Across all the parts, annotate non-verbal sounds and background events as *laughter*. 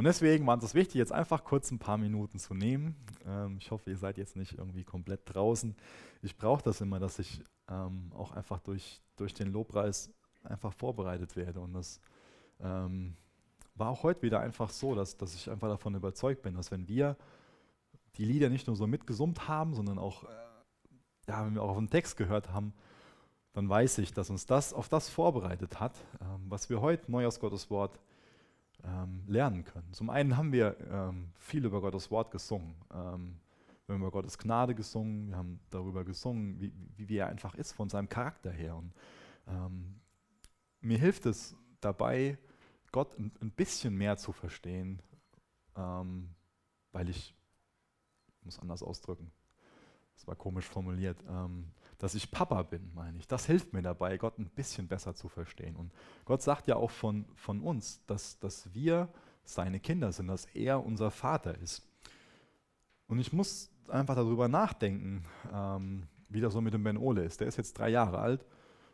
Und deswegen war es wichtig, jetzt einfach kurz ein paar Minuten zu nehmen. Ähm, ich hoffe, ihr seid jetzt nicht irgendwie komplett draußen. Ich brauche das immer, dass ich ähm, auch einfach durch, durch den Lobpreis einfach vorbereitet werde. Und das ähm, war auch heute wieder einfach so, dass, dass ich einfach davon überzeugt bin, dass wenn wir die Lieder nicht nur so mitgesummt haben, sondern auch, äh, ja, wenn wir auch auf den Text gehört haben, dann weiß ich, dass uns das auf das vorbereitet hat, ähm, was wir heute neu aus Gottes Wort ähm, lernen können. Zum einen haben wir ähm, viel über Gottes Wort gesungen. Ähm, wir haben über Gottes Gnade gesungen, wir haben darüber gesungen, wie, wie, wie er einfach ist von seinem Charakter her. Und ähm, mir hilft es dabei, Gott ein, ein bisschen mehr zu verstehen, ähm, weil ich, ich muss anders ausdrücken, das war komisch formuliert, ähm, dass ich Papa bin, meine ich. Das hilft mir dabei, Gott ein bisschen besser zu verstehen. Und Gott sagt ja auch von, von uns, dass, dass wir seine Kinder sind, dass er unser Vater ist. Und ich muss einfach darüber nachdenken, ähm, wie das so mit dem Ben Ole ist. Der ist jetzt drei Jahre alt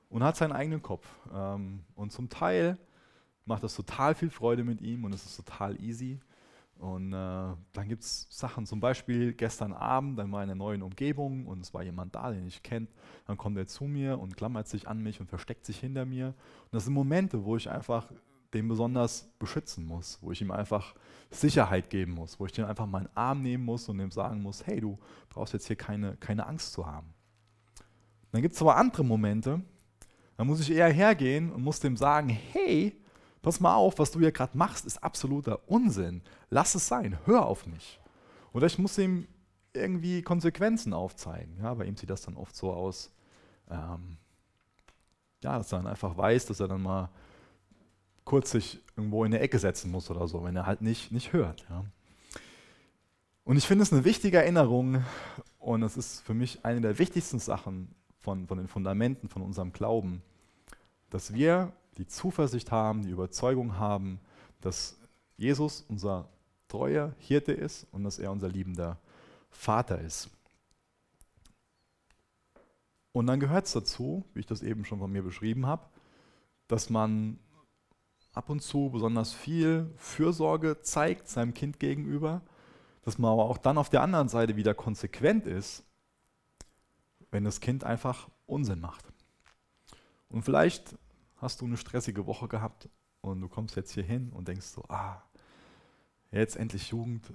und hat seinen eigenen Kopf. Ähm, und zum Teil macht das total viel Freude mit ihm und es ist total easy. Und äh, dann gibt es Sachen, zum Beispiel gestern Abend, dann war in einer neuen Umgebung und es war jemand da, den ich kennt. Dann kommt er zu mir und klammert sich an mich und versteckt sich hinter mir. Und das sind Momente, wo ich einfach den besonders beschützen muss, wo ich ihm einfach Sicherheit geben muss, wo ich den einfach meinen Arm nehmen muss und ihm sagen muss, hey, du brauchst jetzt hier keine, keine Angst zu haben. Dann gibt es aber andere Momente, da muss ich eher hergehen und muss dem sagen, hey, pass mal auf, was du hier gerade machst, ist absoluter Unsinn. Lass es sein, hör auf mich. Oder ich muss ihm irgendwie Konsequenzen aufzeigen. Ja, bei ihm sieht das dann oft so aus, ähm, ja, dass er dann einfach weiß, dass er dann mal kurz sich irgendwo in eine Ecke setzen muss oder so, wenn er halt nicht, nicht hört. Ja. Und ich finde es eine wichtige Erinnerung und es ist für mich eine der wichtigsten Sachen von, von den Fundamenten von unserem Glauben, dass wir die Zuversicht haben, die Überzeugung haben, dass Jesus unser treuer Hirte ist und dass er unser liebender Vater ist. Und dann gehört es dazu, wie ich das eben schon von mir beschrieben habe, dass man ab und zu besonders viel Fürsorge zeigt seinem Kind gegenüber, dass man aber auch dann auf der anderen Seite wieder konsequent ist, wenn das Kind einfach Unsinn macht. Und vielleicht hast du eine stressige Woche gehabt und du kommst jetzt hier hin und denkst so, ah, jetzt endlich Jugend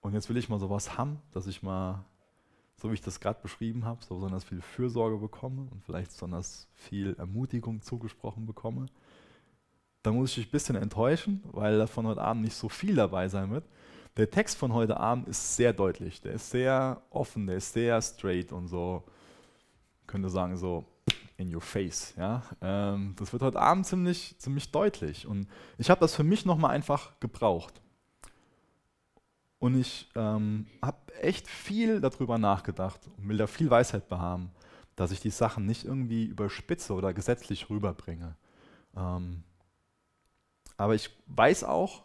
und jetzt will ich mal sowas haben, dass ich mal, so wie ich das gerade beschrieben habe, so besonders viel Fürsorge bekomme und vielleicht besonders viel Ermutigung zugesprochen bekomme. Da muss ich dich ein bisschen enttäuschen, weil da von heute Abend nicht so viel dabei sein wird. Der Text von heute Abend ist sehr deutlich, der ist sehr offen, der ist sehr straight und so, könnte sagen, so in your face. Ja? Ähm, das wird heute Abend ziemlich, ziemlich deutlich. Und ich habe das für mich nochmal einfach gebraucht. Und ich ähm, habe echt viel darüber nachgedacht und will da viel Weisheit behaben, dass ich die Sachen nicht irgendwie überspitze oder gesetzlich rüberbringe. Ähm, aber ich weiß auch,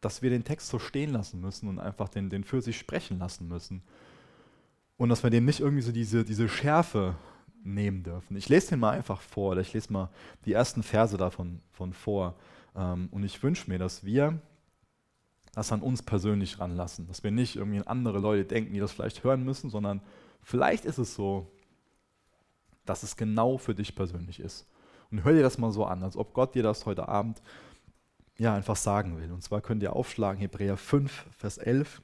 dass wir den Text so stehen lassen müssen und einfach den, den für sich sprechen lassen müssen. Und dass wir dem nicht irgendwie so diese, diese Schärfe nehmen dürfen. Ich lese den mal einfach vor, oder ich lese mal die ersten Verse davon von vor. Ähm, und ich wünsche mir, dass wir das an uns persönlich ranlassen, dass wir nicht irgendwie an andere Leute denken, die das vielleicht hören müssen, sondern vielleicht ist es so, dass es genau für dich persönlich ist. Und hör dir das mal so an, als ob Gott dir das heute Abend ja einfach sagen will. Und zwar könnt ihr aufschlagen Hebräer 5, Vers 11.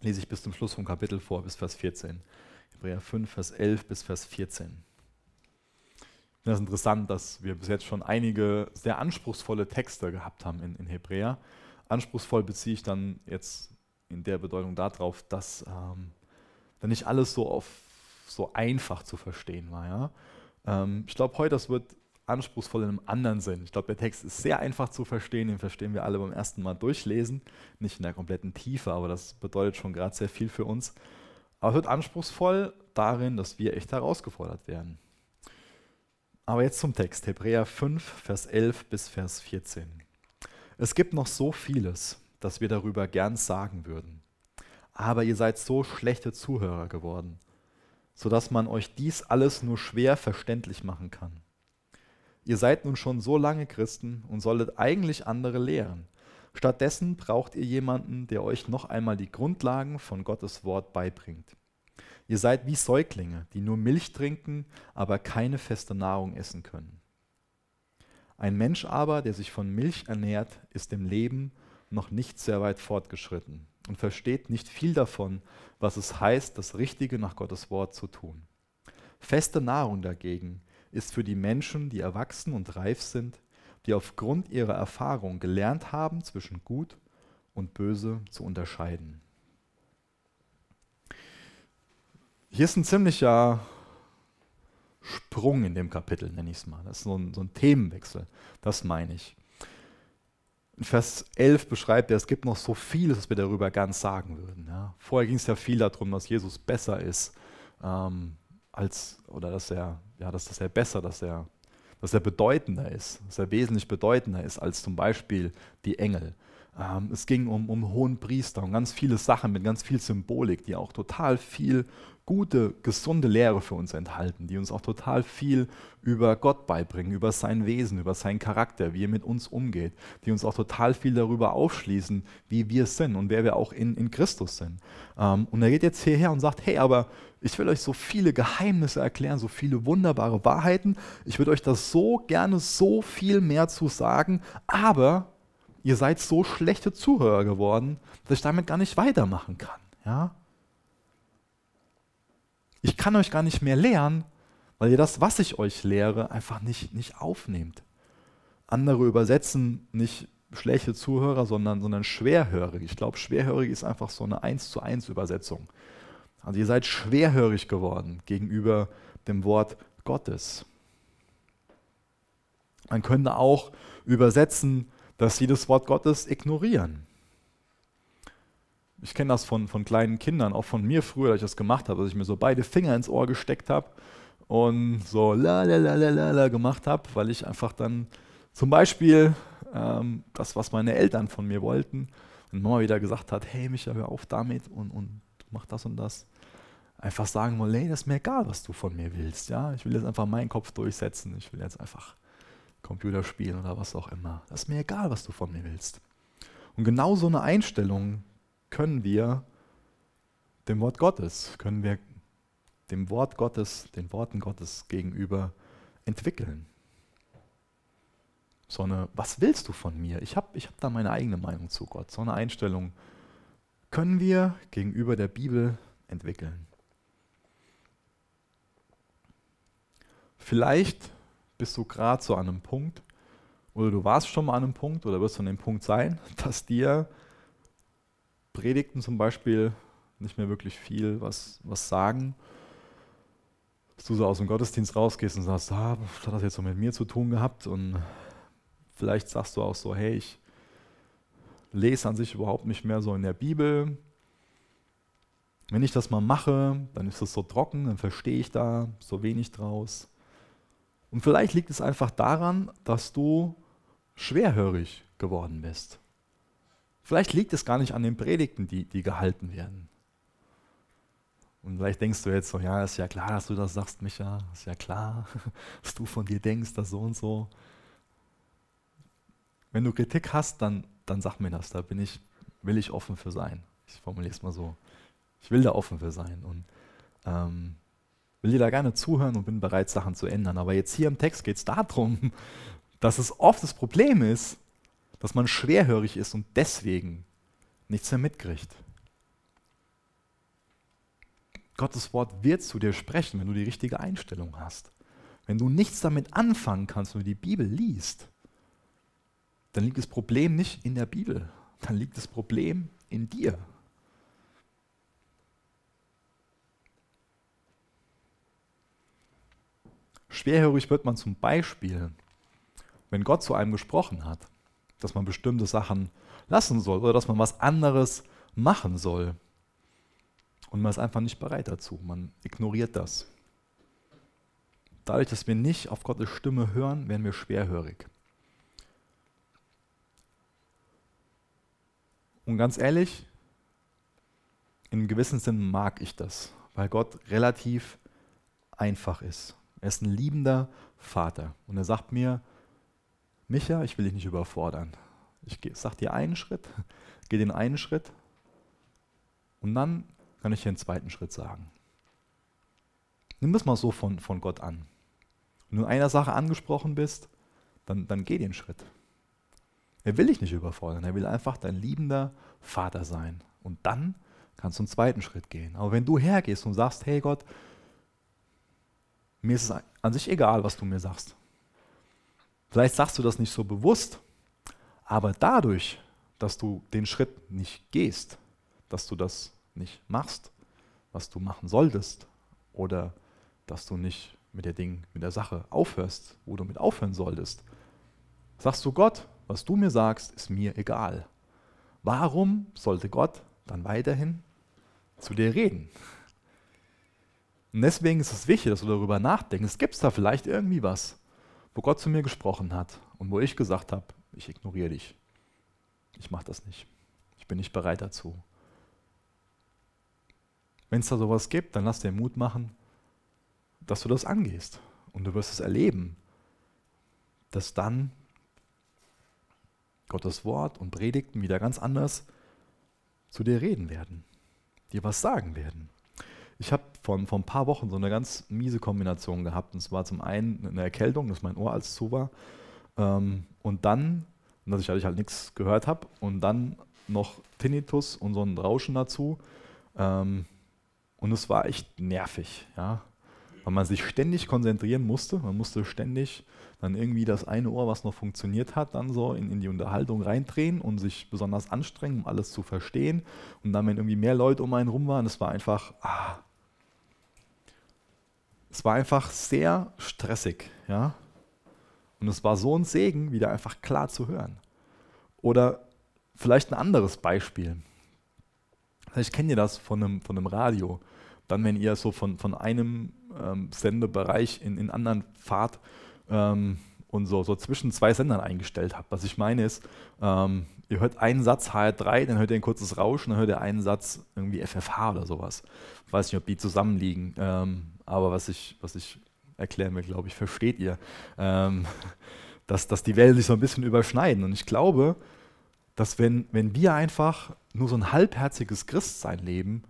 Lese ich bis zum Schluss vom Kapitel vor, bis Vers 14. Hebräer 5, Vers 11 bis Vers 14. Ich finde es interessant, dass wir bis jetzt schon einige sehr anspruchsvolle Texte gehabt haben in, in Hebräer. Anspruchsvoll beziehe ich dann jetzt in der Bedeutung darauf, dass ähm, dann nicht alles so, auf, so einfach zu verstehen war. Ja? Ähm, ich glaube, heute das wird anspruchsvoll in einem anderen Sinn. Ich glaube, der Text ist sehr einfach zu verstehen, den verstehen wir alle beim ersten Mal durchlesen, nicht in der kompletten Tiefe, aber das bedeutet schon gerade sehr viel für uns. Aber es wird anspruchsvoll darin, dass wir echt herausgefordert werden. Aber jetzt zum Text, Hebräer 5, Vers 11 bis Vers 14. Es gibt noch so vieles, das wir darüber gern sagen würden. Aber ihr seid so schlechte Zuhörer geworden, sodass man euch dies alles nur schwer verständlich machen kann. Ihr seid nun schon so lange Christen und solltet eigentlich andere lehren. Stattdessen braucht ihr jemanden, der euch noch einmal die Grundlagen von Gottes Wort beibringt. Ihr seid wie Säuglinge, die nur Milch trinken, aber keine feste Nahrung essen können. Ein Mensch aber, der sich von Milch ernährt, ist im Leben noch nicht sehr weit fortgeschritten und versteht nicht viel davon, was es heißt, das Richtige nach Gottes Wort zu tun. Feste Nahrung dagegen ist für die Menschen, die erwachsen und reif sind, die aufgrund ihrer Erfahrung gelernt haben, zwischen gut und böse zu unterscheiden. Hier ist ein ziemlicher Sprung in dem Kapitel, nenne ich es mal. Das ist so ein, so ein Themenwechsel, das meine ich. In Vers 11 beschreibt er, es gibt noch so vieles, was wir darüber ganz sagen würden. Ja. Vorher ging es ja viel darum, dass Jesus besser ist, ähm, als, oder dass er, ja, dass, dass er besser, dass er, dass er bedeutender ist, dass er wesentlich bedeutender ist als zum Beispiel die Engel. Ähm, es ging um, um hohen Priester, um ganz viele Sachen mit ganz viel Symbolik, die auch total viel gute, gesunde Lehre für uns enthalten, die uns auch total viel über Gott beibringen, über sein Wesen, über seinen Charakter, wie er mit uns umgeht, die uns auch total viel darüber aufschließen, wie wir sind und wer wir auch in, in Christus sind. Ähm, und er geht jetzt hierher und sagt, hey, aber ich will euch so viele Geheimnisse erklären, so viele wunderbare Wahrheiten. Ich würde euch das so gerne so viel mehr zu sagen, aber ihr seid so schlechte Zuhörer geworden, dass ich damit gar nicht weitermachen kann. Ja? Ich kann euch gar nicht mehr lehren, weil ihr das, was ich euch lehre, einfach nicht, nicht aufnehmt. Andere übersetzen nicht schlechte Zuhörer, sondern, sondern schwerhörig. Ich glaube, schwerhörig ist einfach so eine 1 zu 1 Übersetzung. Also ihr seid schwerhörig geworden gegenüber dem Wort Gottes. Man könnte auch übersetzen, dass sie das Wort Gottes ignorieren ich kenne das von, von kleinen Kindern, auch von mir früher, dass ich das gemacht habe, dass ich mir so beide Finger ins Ohr gesteckt habe und so la la la la la, gemacht habe, weil ich einfach dann zum Beispiel ähm, das, was meine Eltern von mir wollten, und Mama wieder gesagt hat, hey Micha, hör auf damit und, und mach das und das. Einfach sagen wollen, hey, das ist mir egal, was du von mir willst. Ja? Ich will jetzt einfach meinen Kopf durchsetzen. Ich will jetzt einfach Computer spielen oder was auch immer. Das ist mir egal, was du von mir willst. Und genau so eine Einstellung können wir dem Wort Gottes, können wir dem Wort Gottes, den Worten Gottes gegenüber entwickeln. So eine, was willst du von mir? Ich habe ich hab da meine eigene Meinung zu Gott. So eine Einstellung können wir gegenüber der Bibel entwickeln. Vielleicht bist du gerade so an einem Punkt, oder du warst schon mal an einem Punkt, oder wirst du an dem Punkt sein, *laughs* dass dir Predigten zum Beispiel nicht mehr wirklich viel was, was sagen. Dass du so aus dem Gottesdienst rausgehst und sagst, ah, was hat das jetzt so mit mir zu tun gehabt? Und vielleicht sagst du auch so, hey, ich lese an sich überhaupt nicht mehr so in der Bibel. Wenn ich das mal mache, dann ist das so trocken, dann verstehe ich da so wenig draus. Und vielleicht liegt es einfach daran, dass du schwerhörig geworden bist. Vielleicht liegt es gar nicht an den Predigten, die, die gehalten werden. Und vielleicht denkst du jetzt so, ja, ist ja klar, dass du das sagst, Micha, ist ja klar, *laughs* dass du von dir denkst, dass so und so. Wenn du Kritik hast, dann, dann sag mir das, da bin ich, will ich offen für sein. Ich formuliere es mal so. Ich will da offen für sein und ähm, will dir da gerne zuhören und bin bereit, Sachen zu ändern. Aber jetzt hier im Text geht es darum, *laughs* dass es oft das Problem ist, dass man schwerhörig ist und deswegen nichts mehr mitkriegt. Gottes Wort wird zu dir sprechen, wenn du die richtige Einstellung hast. Wenn du nichts damit anfangen kannst, wenn du die Bibel liest, dann liegt das Problem nicht in der Bibel, dann liegt das Problem in dir. Schwerhörig wird man zum Beispiel, wenn Gott zu einem gesprochen hat dass man bestimmte Sachen lassen soll oder dass man was anderes machen soll. Und man ist einfach nicht bereit dazu. Man ignoriert das. Dadurch, dass wir nicht auf Gottes Stimme hören, werden wir schwerhörig. Und ganz ehrlich, in einem gewissen Sinn mag ich das, weil Gott relativ einfach ist. Er ist ein liebender Vater. Und er sagt mir, Micha, ich will dich nicht überfordern. Ich sag dir einen Schritt, *laughs* geh den einen Schritt und dann kann ich dir einen zweiten Schritt sagen. Nimm das mal so von, von Gott an. Wenn du in einer Sache angesprochen bist, dann, dann geh den Schritt. Er will dich nicht überfordern, er will einfach dein liebender Vater sein. Und dann kannst du einen zweiten Schritt gehen. Aber wenn du hergehst und sagst, hey Gott, mir ist es an sich egal, was du mir sagst. Vielleicht sagst du das nicht so bewusst, aber dadurch, dass du den Schritt nicht gehst, dass du das nicht machst, was du machen solltest, oder dass du nicht mit der Ding, mit der Sache aufhörst, wo du mit aufhören solltest, sagst du Gott, was du mir sagst, ist mir egal. Warum sollte Gott dann weiterhin zu dir reden? Und deswegen ist es wichtig, dass du darüber nachdenkst. Es gibt da vielleicht irgendwie was, wo Gott zu mir gesprochen hat und wo ich gesagt habe, ich ignoriere dich. Ich mache das nicht. Ich bin nicht bereit dazu. Wenn es da sowas gibt, dann lass dir Mut machen, dass du das angehst. Und du wirst es erleben, dass dann Gottes Wort und Predigten wieder ganz anders zu dir reden werden, dir was sagen werden. Ich habe vor, vor ein paar Wochen so eine ganz miese Kombination gehabt. Und zwar zum einen eine Erkältung, dass mein Ohr als zu war. Ähm, und dann, dass ich halt, halt nichts gehört habe. Und dann noch Tinnitus und so ein Rauschen dazu. Ähm, und es war echt nervig, ja. Weil man sich ständig konzentrieren musste. Man musste ständig dann irgendwie das eine Ohr, was noch funktioniert hat, dann so in, in die Unterhaltung reindrehen und sich besonders anstrengen, um alles zu verstehen. Und dann, wenn irgendwie mehr Leute um einen rum waren, es war einfach, ah, es war einfach sehr stressig, ja. Und es war so ein Segen, wieder einfach klar zu hören. Oder vielleicht ein anderes Beispiel. Vielleicht kennt ihr das von einem, von einem Radio. Dann, wenn ihr so von, von einem ähm, Sendebereich in, in anderen fahrt ähm, und so, so zwischen zwei Sendern eingestellt habt. Was ich meine ist, ähm, ihr hört einen Satz HR3, dann hört ihr ein kurzes Rauschen, dann hört ihr einen Satz irgendwie FFH oder sowas. Ich weiß nicht, ob die zusammenliegen, ähm, aber was ich, was ich erklären will, glaube ich, versteht ihr, ähm, *laughs* dass, dass die Wellen sich so ein bisschen überschneiden. Und ich glaube, dass wenn, wenn wir einfach nur so ein halbherziges Christsein leben,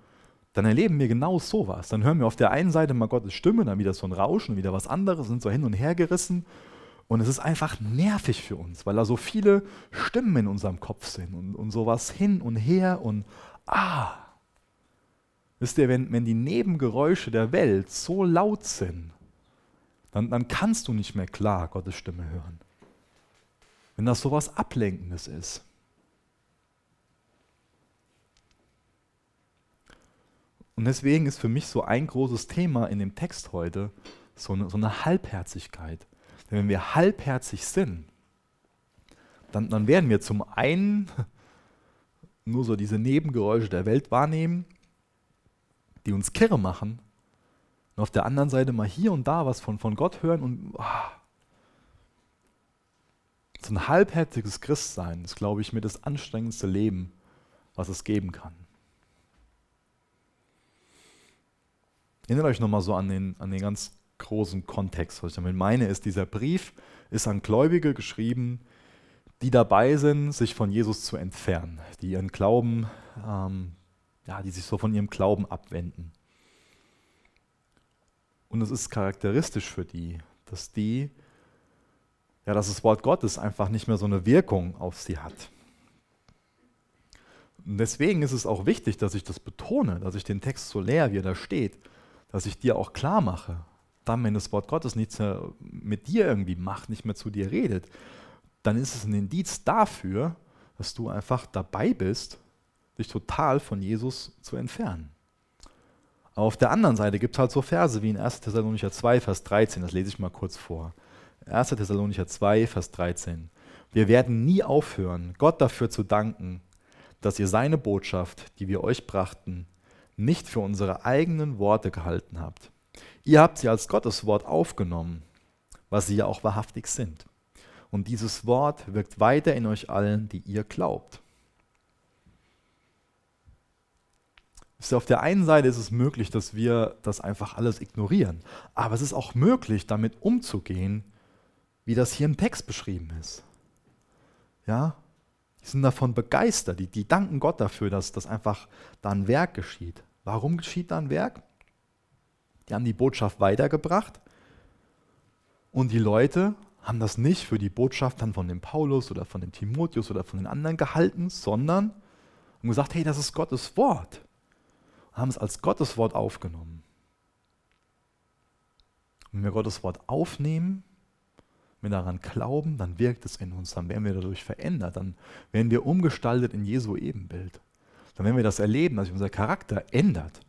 dann erleben wir genau sowas. Dann hören wir auf der einen Seite mal Gottes Stimme, dann wieder so ein Rauschen, wieder was anderes, sind so hin und her gerissen. Und es ist einfach nervig für uns, weil da so viele Stimmen in unserem Kopf sind und, und sowas hin und her und ah. Wisst ihr, wenn, wenn die Nebengeräusche der Welt so laut sind, dann, dann kannst du nicht mehr klar Gottes Stimme hören. Wenn das sowas Ablenkendes ist. Und deswegen ist für mich so ein großes Thema in dem Text heute so eine, so eine Halbherzigkeit. Denn wenn wir halbherzig sind, dann, dann werden wir zum einen *laughs* nur so diese Nebengeräusche der Welt wahrnehmen, die uns kirre machen, und auf der anderen Seite mal hier und da was von, von Gott hören und oh, so ein halbherziges Christsein ist, glaube ich, mit das anstrengendste Leben, was es geben kann. Erinnert euch nochmal so an den, an den ganz großen Kontext. Was ich damit meine, ist, dieser Brief ist an Gläubige geschrieben, die dabei sind, sich von Jesus zu entfernen, die ihren Glauben, ähm, ja, die sich so von ihrem Glauben abwenden. Und es ist charakteristisch für die, dass die, ja, dass das Wort Gottes einfach nicht mehr so eine Wirkung auf sie hat. Und deswegen ist es auch wichtig, dass ich das betone, dass ich den Text so leer, wie er da steht, dass ich dir auch klar mache, dann, wenn das Wort Gottes nichts mehr mit dir irgendwie macht, nicht mehr zu dir redet, dann ist es ein Indiz dafür, dass du einfach dabei bist, dich total von Jesus zu entfernen. Aber auf der anderen Seite gibt es halt so Verse wie in 1. Thessalonicher 2, Vers 13, das lese ich mal kurz vor. 1. Thessalonicher 2, Vers 13. Wir werden nie aufhören, Gott dafür zu danken, dass ihr seine Botschaft, die wir euch brachten, nicht für unsere eigenen Worte gehalten habt. Ihr habt sie als Gottes Wort aufgenommen, was sie ja auch wahrhaftig sind. Und dieses Wort wirkt weiter in euch allen, die ihr glaubt. auf der einen Seite ist es möglich, dass wir das einfach alles ignorieren, aber es ist auch möglich, damit umzugehen, wie das hier im Text beschrieben ist. Ja, die sind davon begeistert, die, die danken Gott dafür, dass das einfach da ein Werk geschieht. Warum geschieht da ein Werk? Die haben die Botschaft weitergebracht und die Leute haben das nicht für die Botschaft dann von dem Paulus oder von dem Timotheus oder von den anderen gehalten, sondern haben gesagt, hey, das ist Gottes Wort. Und haben es als Gottes Wort aufgenommen. Wenn wir Gottes Wort aufnehmen, wenn wir daran glauben, dann wirkt es in uns, dann werden wir dadurch verändert, dann werden wir umgestaltet in Jesu Ebenbild. Dann werden wir das erleben, dass sich unser Charakter ändert,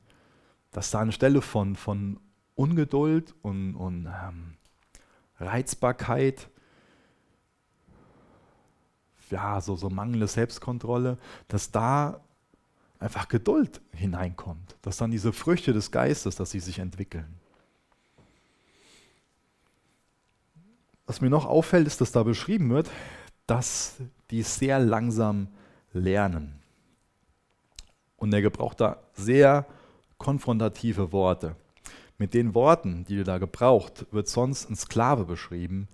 dass da anstelle von, von Ungeduld und, und ähm, Reizbarkeit, ja, so, so mangelnde Selbstkontrolle, dass da einfach Geduld hineinkommt, dass dann diese Früchte des Geistes, dass sie sich entwickeln. Was mir noch auffällt, ist, dass da beschrieben wird, dass die sehr langsam lernen. Und er gebraucht da sehr konfrontative Worte. Mit den Worten, die er da gebraucht, wird sonst ein Sklave beschrieben,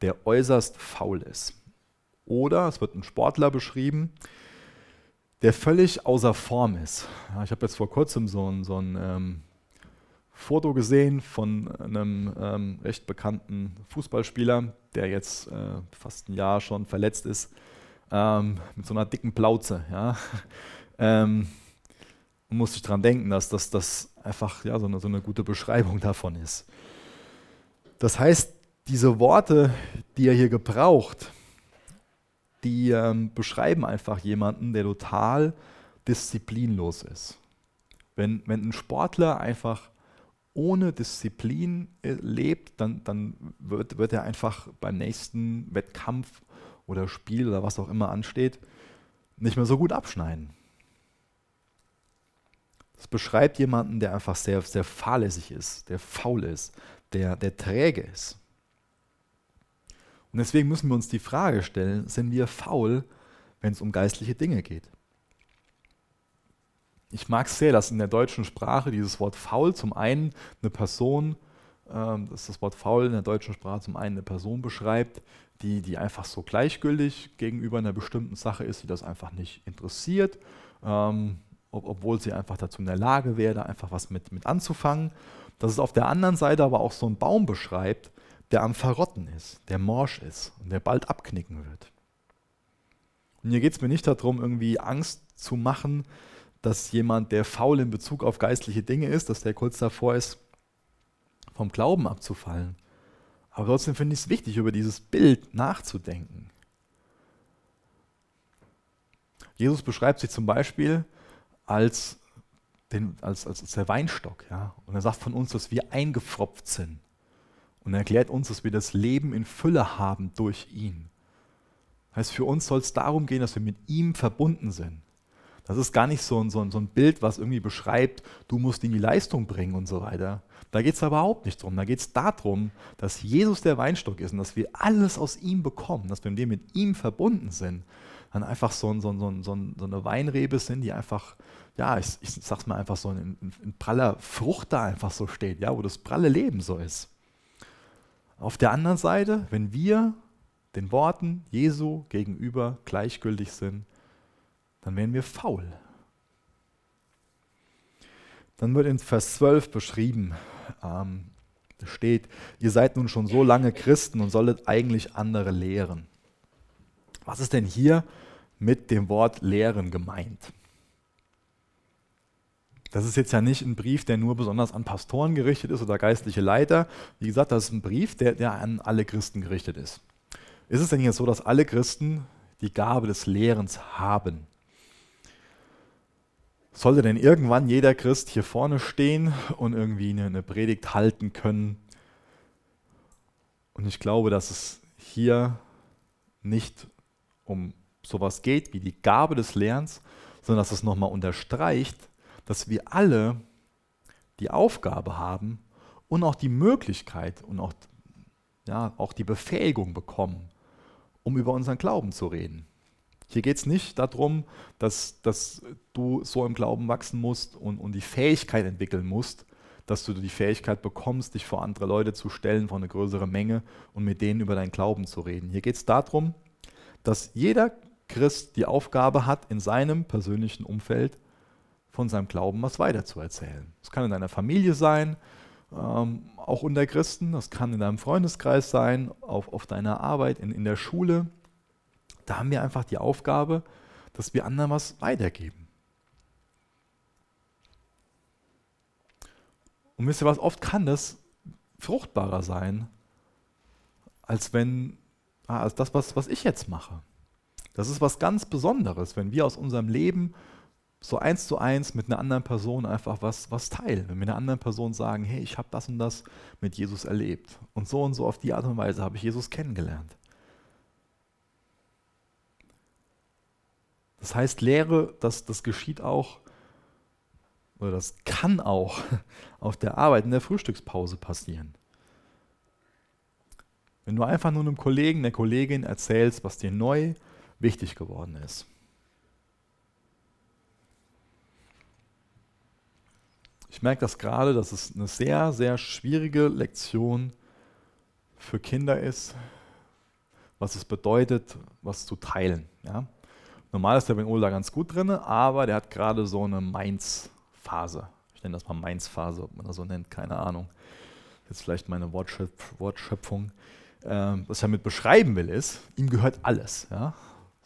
der äußerst faul ist. Oder es wird ein Sportler beschrieben, der völlig außer Form ist. Ja, ich habe jetzt vor kurzem so ein, so ein ähm, Foto gesehen von einem ähm, recht bekannten Fußballspieler, der jetzt äh, fast ein Jahr schon verletzt ist, ähm, mit so einer dicken Plauze. Ja. *laughs* und musste ich daran denken, dass das, das einfach ja, so, eine, so eine gute Beschreibung davon ist. Das heißt, diese Worte, die er hier gebraucht, die ähm, beschreiben einfach jemanden, der total disziplinlos ist. Wenn, wenn ein Sportler einfach ohne Disziplin äh, lebt, dann, dann wird, wird er einfach beim nächsten Wettkampf oder Spiel oder was auch immer ansteht, nicht mehr so gut abschneiden. Es beschreibt jemanden, der einfach sehr, sehr fahrlässig ist, der faul ist, der, der träge ist. Und deswegen müssen wir uns die Frage stellen, sind wir faul, wenn es um geistliche Dinge geht? Ich mag es sehr, dass in der deutschen Sprache dieses Wort faul zum einen eine Person, ähm, dass das Wort faul in der deutschen Sprache zum einen eine Person beschreibt, die, die einfach so gleichgültig gegenüber einer bestimmten Sache ist, die das einfach nicht interessiert, ähm, ob, obwohl sie einfach dazu in der Lage wäre, da einfach was mit, mit anzufangen. Dass es auf der anderen Seite aber auch so einen Baum beschreibt, der am Verrotten ist, der morsch ist und der bald abknicken wird. Und hier geht es mir nicht darum, irgendwie Angst zu machen, dass jemand, der faul in Bezug auf geistliche Dinge ist, dass der kurz davor ist, vom Glauben abzufallen. Aber trotzdem finde ich es wichtig, über dieses Bild nachzudenken. Jesus beschreibt sich zum Beispiel als, den, als, als, als der Weinstock. Ja? Und er sagt von uns, dass wir eingepfropft sind. Und er erklärt uns, dass wir das Leben in Fülle haben durch ihn. Das heißt, für uns soll es darum gehen, dass wir mit ihm verbunden sind. Das ist gar nicht so ein, so, ein, so ein Bild, was irgendwie beschreibt, du musst in die Leistung bringen und so weiter. Da geht es überhaupt nicht drum. Da geht es darum, dass Jesus der Weinstock ist und dass wir alles aus ihm bekommen, dass wenn wir mit ihm verbunden sind, dann einfach so, ein, so, ein, so, ein, so eine Weinrebe sind, die einfach, ja, ich, ich sag's mal einfach so, in, in praller Frucht da einfach so steht, ja, wo das pralle Leben so ist. Auf der anderen Seite, wenn wir den Worten Jesu gegenüber gleichgültig sind, dann werden wir faul. Dann wird in Vers 12 beschrieben, ähm, steht, ihr seid nun schon so lange Christen und solltet eigentlich andere lehren. Was ist denn hier mit dem Wort lehren gemeint? Das ist jetzt ja nicht ein Brief, der nur besonders an Pastoren gerichtet ist oder geistliche Leiter. Wie gesagt, das ist ein Brief, der, der an alle Christen gerichtet ist. Ist es denn jetzt so, dass alle Christen die Gabe des Lehrens haben? Sollte denn irgendwann jeder Christ hier vorne stehen und irgendwie eine, eine Predigt halten können? Und ich glaube, dass es hier nicht um sowas geht wie die Gabe des Lernens, sondern dass es nochmal unterstreicht, dass wir alle die Aufgabe haben und auch die Möglichkeit und auch, ja, auch die Befähigung bekommen, um über unseren Glauben zu reden. Hier geht es nicht darum, dass, dass du so im Glauben wachsen musst und, und die Fähigkeit entwickeln musst, dass du die Fähigkeit bekommst, dich vor andere Leute zu stellen, vor eine größere Menge und mit denen über deinen Glauben zu reden. Hier geht es darum, dass jeder Christ die Aufgabe hat, in seinem persönlichen Umfeld von seinem Glauben was weiterzuerzählen. Es kann in deiner Familie sein, ähm, auch unter Christen, das kann in deinem Freundeskreis sein, auf, auf deiner Arbeit, in, in der Schule. Da haben wir einfach die Aufgabe, dass wir anderen was weitergeben. Und wisst ihr was, oft kann das fruchtbarer sein, als wenn, ah, als das, was, was ich jetzt mache. Das ist was ganz Besonderes, wenn wir aus unserem Leben so eins zu eins mit einer anderen Person einfach was, was teilen. Wenn wir einer anderen Person sagen, hey, ich habe das und das mit Jesus erlebt. Und so und so auf die Art und Weise habe ich Jesus kennengelernt. Das heißt, Lehre, das, das geschieht auch, oder das kann auch *laughs* auf der Arbeit in der Frühstückspause passieren. Wenn du einfach nur einem Kollegen, einer Kollegin erzählst, was dir neu wichtig geworden ist. Ich merke das gerade, dass es eine sehr, sehr schwierige Lektion für Kinder ist, was es bedeutet, was zu teilen. Ja? Normal ist der Ben da ganz gut drin, aber der hat gerade so eine Mainz-Phase. Ich nenne das mal Mainz-Phase, ob man das so nennt, keine Ahnung. Jetzt vielleicht meine Wortschöpf Wortschöpfung. Ähm, was er mit beschreiben will, ist, ihm gehört alles. Ja?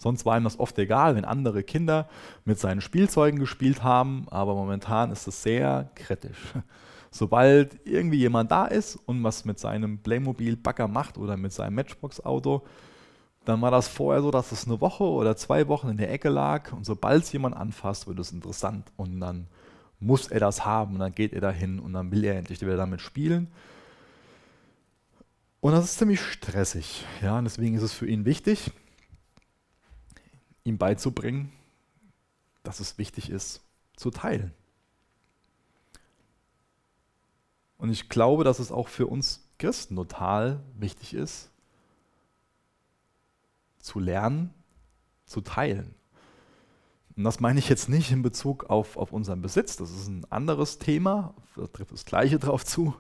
Sonst war ihm das oft egal, wenn andere Kinder mit seinen Spielzeugen gespielt haben, aber momentan ist es sehr kritisch. Sobald irgendwie jemand da ist und was mit seinem Playmobil-Bagger macht oder mit seinem Matchbox-Auto, dann war das vorher so, dass es eine Woche oder zwei Wochen in der Ecke lag und sobald es jemand anfasst, wird es interessant und dann muss er das haben und dann geht er dahin und dann will er endlich wieder damit spielen. Und das ist ziemlich stressig. Ja, und deswegen ist es für ihn wichtig, ihm beizubringen, dass es wichtig ist, zu teilen. Und ich glaube, dass es auch für uns Christen total wichtig ist, zu lernen, zu teilen. Und das meine ich jetzt nicht in Bezug auf, auf unseren Besitz, das ist ein anderes Thema, da trifft das Gleiche drauf zu.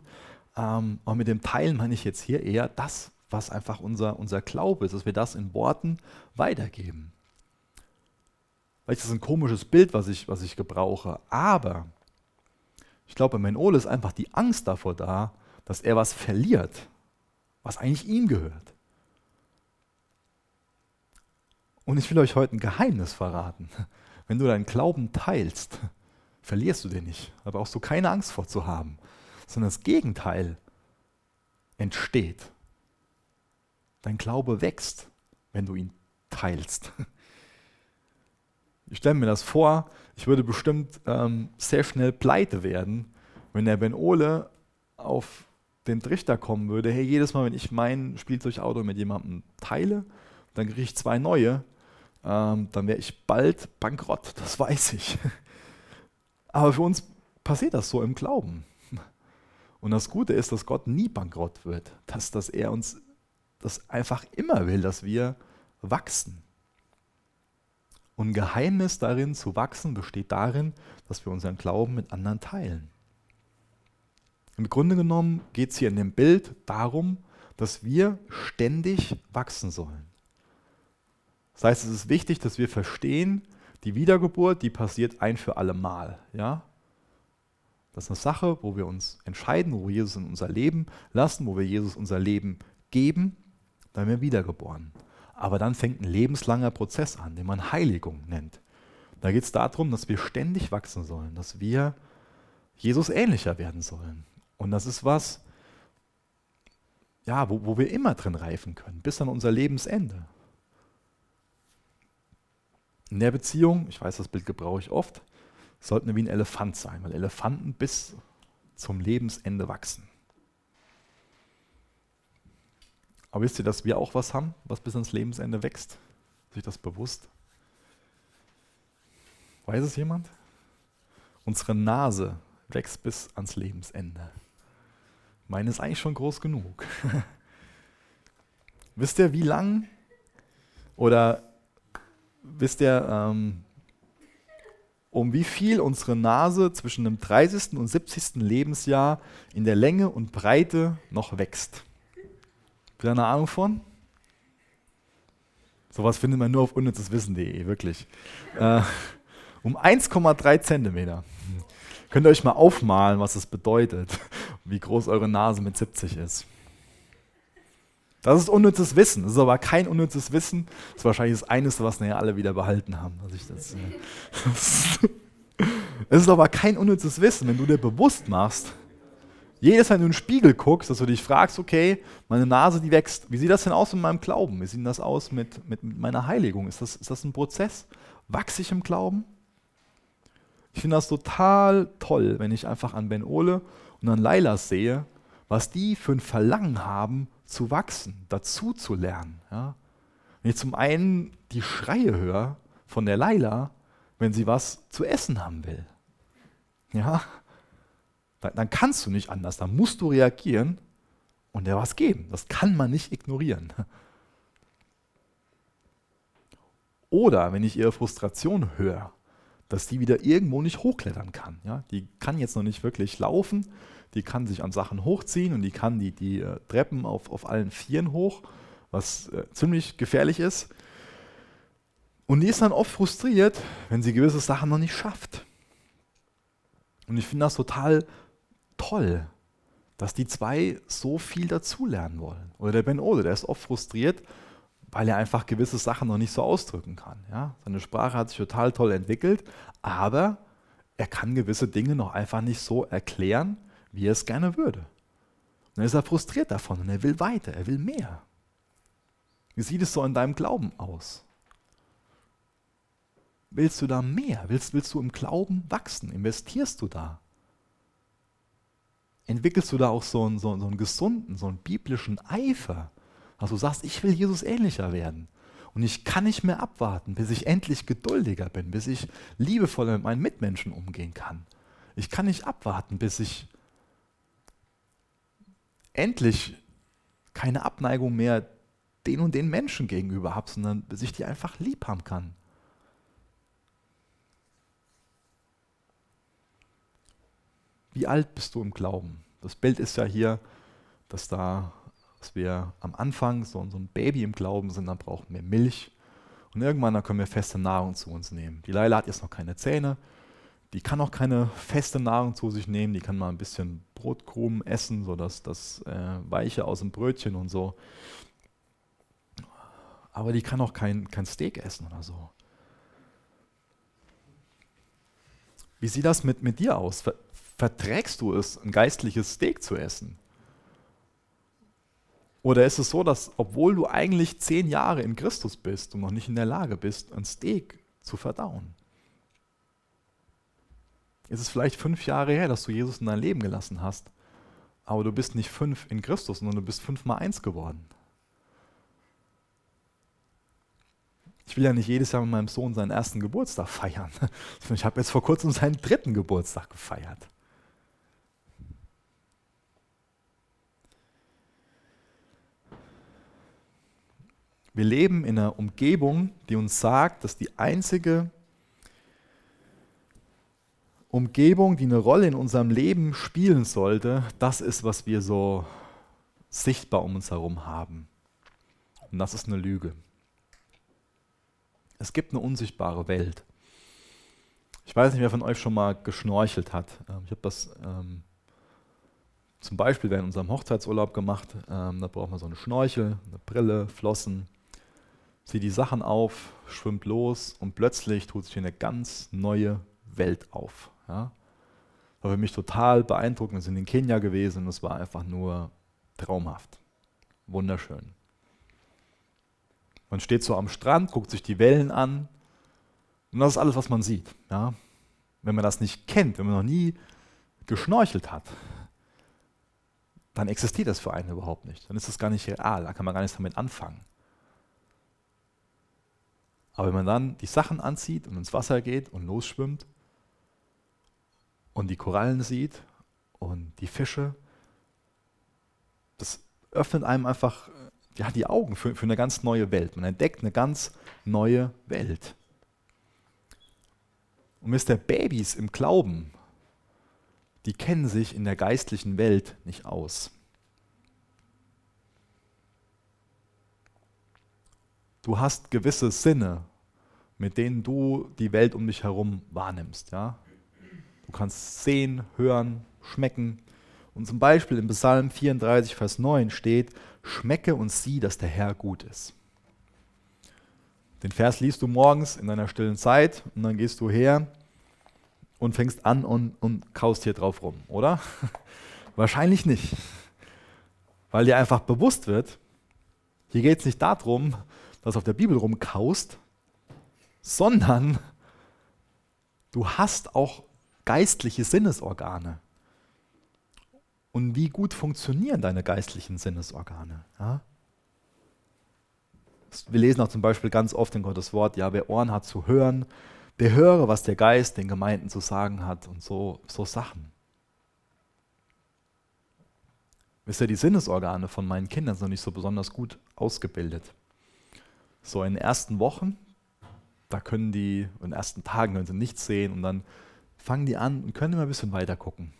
Ähm, aber mit dem Teilen meine ich jetzt hier eher das, was einfach unser, unser Glaube ist, dass wir das in Worten weitergeben. Ist das ein komisches Bild, was ich, was ich gebrauche, aber ich glaube, bei Ole ist einfach die Angst davor da, dass er was verliert, was eigentlich ihm gehört. Und ich will euch heute ein Geheimnis verraten. *laughs* Wenn du deinen Glauben teilst, verlierst du den nicht. Da brauchst du keine Angst vor zu haben, sondern das Gegenteil entsteht. Dein Glaube wächst, wenn du ihn teilst. *laughs* Ich stelle mir das vor, ich würde bestimmt ähm, sehr schnell pleite werden, wenn der Ben Ole auf den Trichter kommen würde, hey, jedes Mal, wenn ich mein Spielzeugauto mit jemandem teile, dann kriege ich zwei neue, ähm, dann wäre ich bald bankrott, *laughs* das weiß ich. Aber für uns passiert das so im Glauben. Und das Gute ist, dass Gott nie bankrott wird, dass, dass er uns das einfach immer will, dass wir wachsen. Und Geheimnis darin zu wachsen besteht darin, dass wir unseren Glauben mit anderen teilen. Im Grunde genommen geht es hier in dem Bild darum, dass wir ständig wachsen sollen. Das heißt, es ist wichtig, dass wir verstehen, die Wiedergeburt, die passiert ein für alle Mal. Ja? Das ist eine Sache, wo wir uns entscheiden, wo wir Jesus in unser Leben lassen, wo wir Jesus unser Leben geben, dann werden wir wiedergeboren. Aber dann fängt ein lebenslanger Prozess an, den man Heiligung nennt. Da geht es darum, dass wir ständig wachsen sollen, dass wir Jesus ähnlicher werden sollen. Und das ist was, ja, wo, wo wir immer drin reifen können, bis an unser Lebensende. In der Beziehung, ich weiß, das Bild gebrauche ich oft, sollten wir wie ein Elefant sein, weil Elefanten bis zum Lebensende wachsen. Aber wisst ihr, dass wir auch was haben, was bis ans Lebensende wächst? Euch das bewusst? Weiß es jemand? Unsere Nase wächst bis ans Lebensende. Meine ist eigentlich schon groß genug. *laughs* Wisst ihr, wie lang oder wisst ihr, ähm, um wie viel unsere Nase zwischen dem 30. und 70. Lebensjahr in der Länge und Breite noch wächst? Ihr eine Ahnung von? Sowas findet man nur auf unnützeswissen.de, wirklich. Äh, um 1,3 Zentimeter. Könnt ihr euch mal aufmalen, was das bedeutet, wie groß eure Nase mit 70 ist. Das ist unnützes Wissen. Das ist aber kein unnützes Wissen. Das ist wahrscheinlich das Einzige, was nachher alle wieder behalten haben. Dass ich das, äh, *laughs* es ist aber kein unnützes Wissen, wenn du dir bewusst machst, jedes Mal, wenn du in den Spiegel guckst, dass du dich fragst, okay, meine Nase, die wächst. Wie sieht das denn aus mit meinem Glauben? Wie sieht das aus mit, mit, mit meiner Heiligung? Ist das, ist das ein Prozess? Wachse ich im Glauben? Ich finde das total toll, wenn ich einfach an Ben Ole und an Laila sehe, was die für ein Verlangen haben, zu wachsen, dazu zu lernen. Ja? Wenn ich zum einen die Schreie höre von der Laila, wenn sie was zu essen haben will. Ja, dann, dann kannst du nicht anders, dann musst du reagieren und der was geben. Das kann man nicht ignorieren. Oder wenn ich ihre Frustration höre, dass die wieder irgendwo nicht hochklettern kann. Ja? Die kann jetzt noch nicht wirklich laufen, die kann sich an Sachen hochziehen und die kann die, die äh, Treppen auf, auf allen Vieren hoch, was äh, ziemlich gefährlich ist. Und die ist dann oft frustriert, wenn sie gewisse Sachen noch nicht schafft. Und ich finde das total toll, dass die zwei so viel dazulernen wollen. Oder der Ben Ode, der ist oft frustriert, weil er einfach gewisse Sachen noch nicht so ausdrücken kann. Ja? Seine Sprache hat sich total toll entwickelt, aber er kann gewisse Dinge noch einfach nicht so erklären, wie er es gerne würde. Und dann ist er frustriert davon und er will weiter, er will mehr. Wie sieht es so in deinem Glauben aus? Willst du da mehr? Willst, willst du im Glauben wachsen? Investierst du da? Entwickelst du da auch so einen, so, so einen gesunden, so einen biblischen Eifer? Dass du sagst, ich will Jesus ähnlicher werden. Und ich kann nicht mehr abwarten, bis ich endlich geduldiger bin, bis ich liebevoller mit meinen Mitmenschen umgehen kann. Ich kann nicht abwarten, bis ich endlich keine Abneigung mehr den und den Menschen gegenüber habe, sondern bis ich die einfach lieb haben kann. Wie alt bist du im Glauben? Das Bild ist ja hier, dass da, dass wir am Anfang so, so ein Baby im Glauben sind, dann brauchen wir Milch. Und irgendwann dann können wir feste Nahrung zu uns nehmen. Die Leila hat jetzt noch keine Zähne, die kann auch keine feste Nahrung zu sich nehmen, die kann mal ein bisschen Brotkrumen essen, so dass das äh, Weiche aus dem Brötchen und so. Aber die kann auch kein, kein Steak essen oder so. Wie sieht das mit, mit dir aus? Ver verträgst du es, ein geistliches Steak zu essen? Oder ist es so, dass obwohl du eigentlich zehn Jahre in Christus bist und noch nicht in der Lage bist, ein Steak zu verdauen? Ist es vielleicht fünf Jahre her, dass du Jesus in dein Leben gelassen hast, aber du bist nicht fünf in Christus, sondern du bist fünfmal eins geworden. Ich will ja nicht jedes Jahr mit meinem Sohn seinen ersten Geburtstag feiern. *laughs* Ich habe jetzt vor kurzem seinen dritten Geburtstag gefeiert. Wir leben in einer Umgebung, die uns sagt, dass die einzige Umgebung, die eine Rolle in unserem Leben spielen sollte, das ist, was wir so sichtbar um uns herum haben. Und das ist eine Lüge. Es gibt eine unsichtbare Welt. Ich weiß nicht, wer von euch schon mal geschnorchelt hat. Ähm, ich habe das ähm, zum Beispiel während unserem Hochzeitsurlaub gemacht. Ähm, da braucht man so eine Schnorchel, eine Brille, Flossen, zieht die Sachen auf, schwimmt los und plötzlich tut sich eine ganz neue Welt auf. Ja? War für mich total beeindruckend. Wir sind in Kenia gewesen und es war einfach nur traumhaft. Wunderschön. Man steht so am Strand, guckt sich die Wellen an und das ist alles, was man sieht. Ja? Wenn man das nicht kennt, wenn man noch nie geschnorchelt hat, dann existiert das für einen überhaupt nicht. Dann ist das gar nicht real, da kann man gar nichts damit anfangen. Aber wenn man dann die Sachen anzieht und ins Wasser geht und losschwimmt, und die Korallen sieht und die Fische, das öffnet einem einfach ja, die Augen für, für eine ganz neue Welt. Man entdeckt eine ganz neue Welt. Und Mr. Babys im Glauben, die kennen sich in der geistlichen Welt nicht aus. Du hast gewisse Sinne, mit denen du die Welt um dich herum wahrnimmst. Ja? Du kannst sehen, hören, schmecken. Und zum Beispiel im Psalm 34, Vers 9 steht, schmecke und sieh, dass der Herr gut ist. Den Vers liest du morgens in deiner stillen Zeit und dann gehst du her und fängst an und, und kaust hier drauf rum, oder? *laughs* Wahrscheinlich nicht. Weil dir einfach bewusst wird, hier geht es nicht darum, dass du auf der Bibel rumkaust, sondern du hast auch geistliche Sinnesorgane. Und wie gut funktionieren deine geistlichen Sinnesorgane? Ja? Wir lesen auch zum Beispiel ganz oft in Gottes Wort, ja, wer Ohren hat zu hören, der höre, was der Geist den Gemeinden zu sagen hat und so, so Sachen. Wisst ihr, die Sinnesorgane von meinen Kindern sind noch nicht so besonders gut ausgebildet. So in den ersten Wochen, da können die, in den ersten Tagen können sie nichts sehen und dann fangen die an und können immer ein bisschen weiter gucken.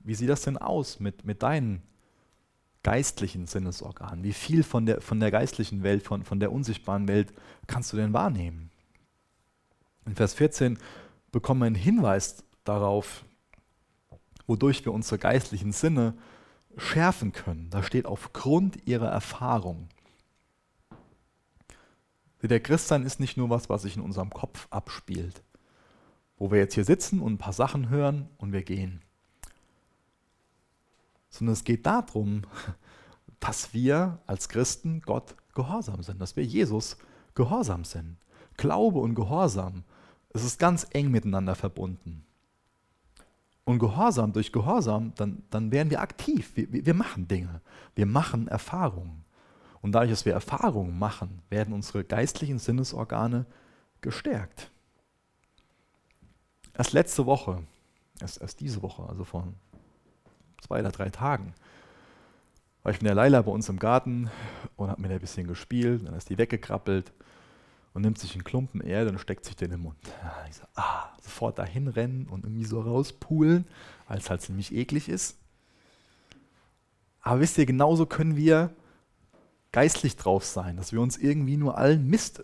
Wie sieht das denn aus mit, mit deinen geistlichen Sinnesorganen? Wie viel von der, von der geistlichen Welt, von, von der unsichtbaren Welt kannst du denn wahrnehmen? In Vers 14 bekommen wir einen Hinweis darauf, wodurch wir unsere geistlichen Sinne schärfen können. Da steht aufgrund ihrer Erfahrung. Der Christsein ist nicht nur was, was sich in unserem Kopf abspielt, wo wir jetzt hier sitzen und ein paar Sachen hören und wir gehen sondern es geht darum, *laughs* dass wir als Christen Gott gehorsam sind, dass wir Jesus gehorsam sind. Glaube und Gehorsam, es ist ganz eng miteinander verbunden. Und Gehorsam durch Gehorsam, dann, dann werden wir aktiv. Wir, wir machen Dinge. Wir machen Erfahrungen. Und dadurch, dass wir Erfahrungen machen, werden unsere geistlichen Sinnesorgane gestärkt. Erst letzte Woche, erst, erst diese Woche, also vor zwei oder drei Tagen, war ich mit der Leila bei uns im Garten und habe mit ihr ein bisschen gespielt. Dann ist die weggekrabbelt und nimmt sich einen Klumpen Erde und steckt sich den im Mund. *laughs* Ich so, ah, sofort dahin rennen und irgendwie so rauspulen, weil es halt ziemlich eklig ist. Aber wisst ihr, genauso können wir geistlich drauf sein, dass wir uns irgendwie nur allen Mist,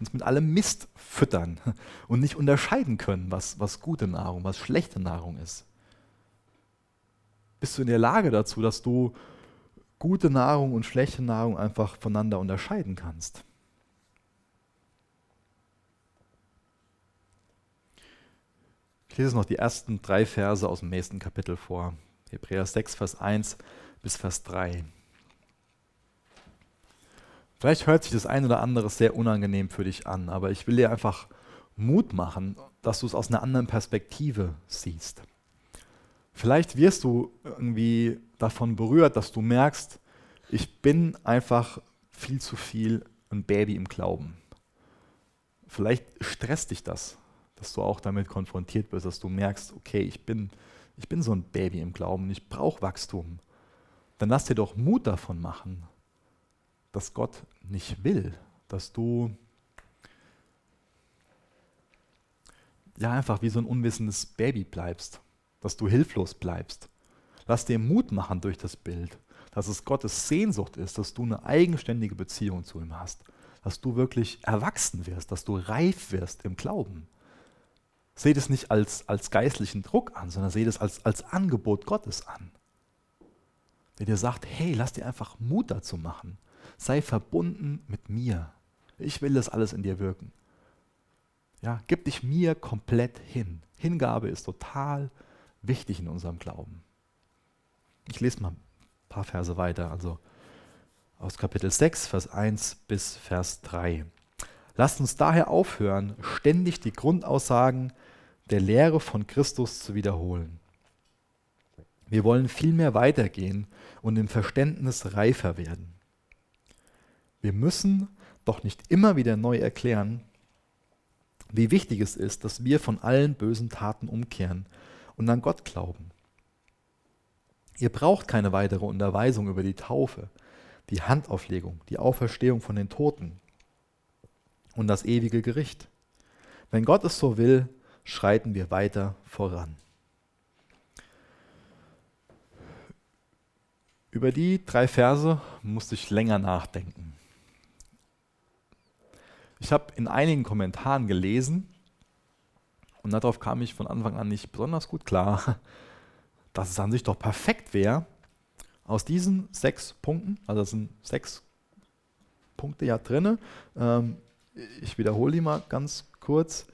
uns mit allem Mist füttern *laughs* und nicht unterscheiden können, was, was gute Nahrung, was schlechte Nahrung ist bist du in der Lage dazu, dass du gute Nahrung und schlechte Nahrung einfach voneinander unterscheiden kannst. Ich lese noch die ersten drei Verse aus dem nächsten Kapitel vor. Hebräer 6, Vers 1 bis Vers 3. Vielleicht hört sich das ein oder andere sehr unangenehm für dich an, aber ich will dir einfach Mut machen, dass du es aus einer anderen Perspektive siehst. Vielleicht wirst du irgendwie davon berührt, dass du merkst, ich bin einfach viel zu viel ein Baby im Glauben. Vielleicht stresst dich das, dass du auch damit konfrontiert wirst, dass du merkst, okay, ich bin, ich bin so ein Baby im Glauben, ich brauche Wachstum. Dann lass dir doch Mut davon machen, dass Gott nicht will, dass du ja einfach wie so ein unwissendes Baby bleibst dass du hilflos bleibst. Lass dir Mut machen durch das Bild, dass es Gottes Sehnsucht ist, dass du eine eigenständige Beziehung zu ihm hast, dass du wirklich erwachsen wirst, dass du reif wirst im Glauben. Seht es nicht als, als geistlichen Druck an, sondern seht es als, als Angebot Gottes an. Der dir sagt, hey, lass dir einfach Mut dazu machen. Sei verbunden mit mir. Ich will das alles in dir wirken. Ja, gib dich mir komplett hin. Hingabe ist total wichtig in unserem Glauben. Ich lese mal ein paar Verse weiter, also aus Kapitel 6, Vers 1 bis Vers 3. Lasst uns daher aufhören, ständig die Grundaussagen der Lehre von Christus zu wiederholen. Wir wollen vielmehr weitergehen und im Verständnis reifer werden. Wir müssen doch nicht immer wieder neu erklären, wie wichtig es ist, dass wir von allen bösen Taten umkehren und an Gott glauben. Ihr braucht keine weitere Unterweisung über die Taufe, die Handauflegung, die Auferstehung von den Toten und das ewige Gericht. Wenn Gott es so will, schreiten wir weiter voran. Über die drei Verse musste ich länger nachdenken. Ich habe in einigen Kommentaren gelesen, und darauf kam ich von Anfang an nicht besonders gut klar, *laughs* dass es an sich doch perfekt wäre, aus diesen sechs Punkten, also das sind sechs Punkte ja drin, ähm, ich wiederhole die mal ganz kurz.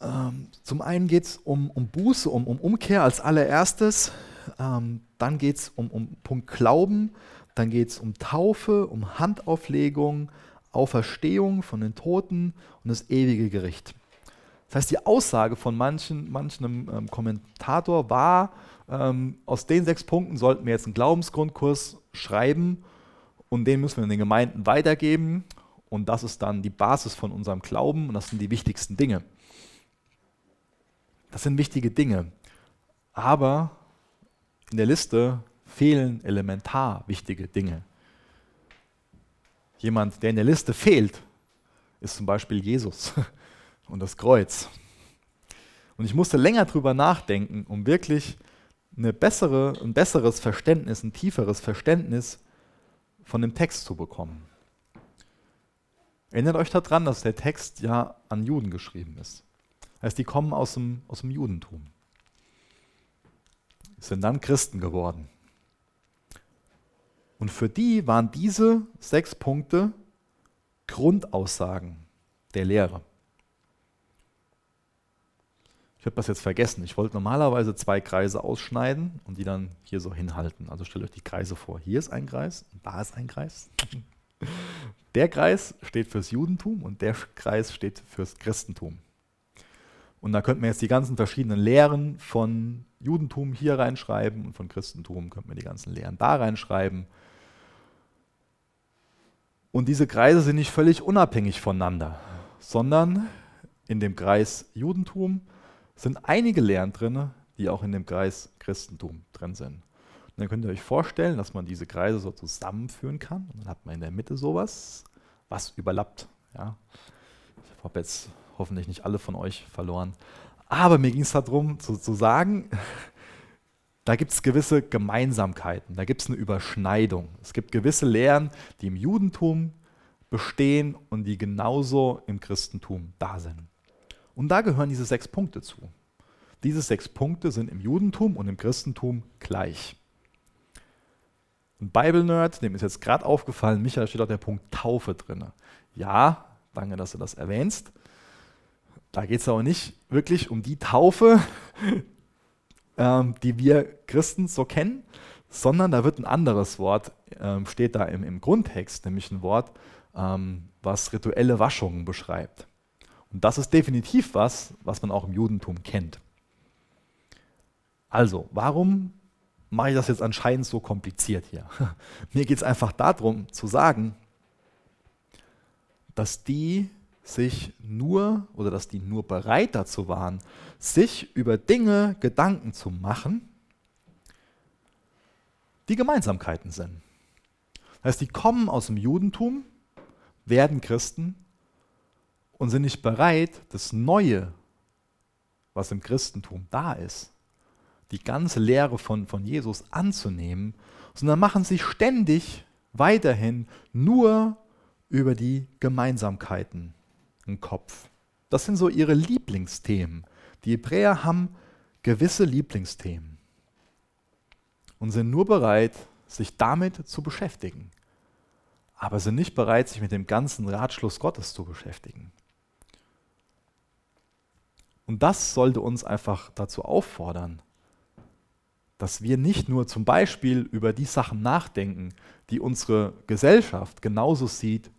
Ähm, zum einen geht es um, um Buße, um, um Umkehr als allererstes. Ähm, dann geht es um, um Punkt Glauben. Dann geht es um Taufe, um Handauflegung, Auferstehung von den Toten und das ewige Gericht. Das heißt, die Aussage von manchen, manchem ähm, Kommentator war, ähm, aus den sechs Punkten sollten wir jetzt einen Glaubensgrundkurs schreiben und den müssen wir in den Gemeinden weitergeben. Und das ist dann die Basis von unserem Glauben und das sind die wichtigsten Dinge. Das sind wichtige Dinge. Aber in der Liste fehlen elementar wichtige Dinge. Jemand, der in der Liste fehlt, ist zum Beispiel Jesus *laughs* und das Kreuz. Und ich musste länger drüber nachdenken, um wirklich eine bessere, ein besseres Verständnis, ein tieferes Verständnis von dem Text zu bekommen. Erinnert euch daran, dass der Text ja an Juden geschrieben ist. Heißt, die kommen aus dem, aus dem Judentum. Sind dann Christen geworden. Und für die waren diese sechs Punkte Grundaussagen der Lehre. Ich habe das jetzt vergessen. Ich wollte normalerweise zwei Kreise ausschneiden und die dann hier so hinhalten. Also stellt euch die Kreise vor. Hier ist ein Kreis und da ist ein Kreis. *laughs* Der Kreis steht fürs Judentum und der Kreis steht fürs Christentum. Und da könnten wir jetzt die ganzen verschiedenen Lehren von Judentum hier reinschreiben und von Christentum könnten wir die ganzen Lehren da reinschreiben. Und diese Kreise sind nicht völlig unabhängig voneinander, sondern in dem Kreis Judentum sind einige Lehren drin, die auch in dem Kreis Christentum drin sind. Und dann könnt ihr euch vorstellen, dass man diese Kreise so zusammenführen kann. Und dann hat man in der Mitte sowas, was überlappt. Ja. Ich habe jetzt hoffentlich nicht alle von euch verloren. Aber mir ging es darum zu, zu sagen, *laughs* da gibt es gewisse Gemeinsamkeiten, da gibt es eine Überschneidung. Es gibt gewisse Lehren, die im Judentum bestehen und die genauso im Christentum da sind. Und da gehören diese sechs Punkte zu. Diese sechs Punkte sind im Judentum und im Christentum gleich. Ein Bible-Nerd, dem ist jetzt gerade aufgefallen, Michael steht auch der Punkt Taufe drin. Ja, danke, dass du das erwähnst. Da geht es aber nicht wirklich um die Taufe, *laughs* ähm, die wir Christen so kennen, sondern da wird ein anderes Wort, ähm, steht da im, im, Grundtext, nämlich ein Wort, ähm, was rituelle Waschungen beschreibt. Und das ist definitiv was, was man auch im Judentum kennt. Also, warum mache ich das jetzt anscheinend so kompliziert hier? *laughs* Mir geht es einfach darum zu sagen, dass die sich nur oder dass die nur bereit dazu waren, sich über Dinge Gedanken zu machen, die Gemeinsamkeiten sind. Das heißt, die kommen aus dem Judentum, werden Christen und sind nicht bereit, das Neue, was im Christentum da ist, die ganze Lehre von, von Jesus anzunehmen, sondern machen sich ständig weiterhin nur über die Gemeinsamkeiten im Kopf. Das sind so ihre Lieblingsthemen. Die Hebräer haben gewisse Lieblingsthemen und sind nur bereit, sich damit zu beschäftigen, aber sind nicht bereit, sich mit dem ganzen Ratschluss Gottes zu beschäftigen. Und das sollte uns einfach dazu auffordern, dass wir nicht nur zum Beispiel über die Sachen nachdenken, die unsere Gesellschaft genauso sieht,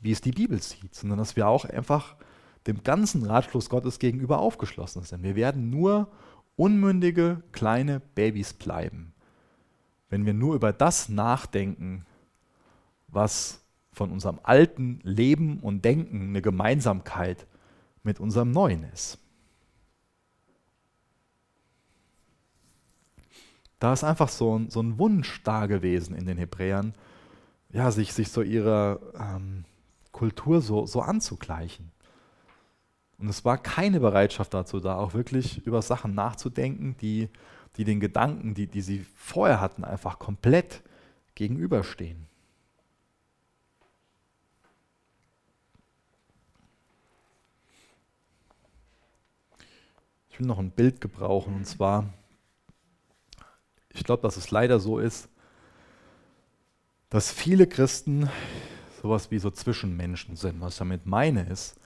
wie es die Bibel sieht, sondern dass wir auch einfach dem ganzen Ratschluss Gottes gegenüber aufgeschlossen sind. Wir werden nur unmündige kleine Babys bleiben, wenn wir nur über das nachdenken, was von unserem alten Leben und Denken eine Gemeinsamkeit mit unserem neuen ist. Da ist einfach so ein, so ein Wunsch da gewesen in den Hebräern, ja, sich, sich so ihrer ähm, Kultur so, so anzugleichen. Und es war keine Bereitschaft dazu da, auch wirklich über Sachen nachzudenken, die, die den Gedanken, die, die sie vorher hatten, einfach komplett gegenüberstehen. Ich will noch ein Bild gebrauchen und zwar, ich glaube, dass es leider so ist, dass viele Christen sowas wie so Zwischenmenschen sind. Was ich damit meine ist,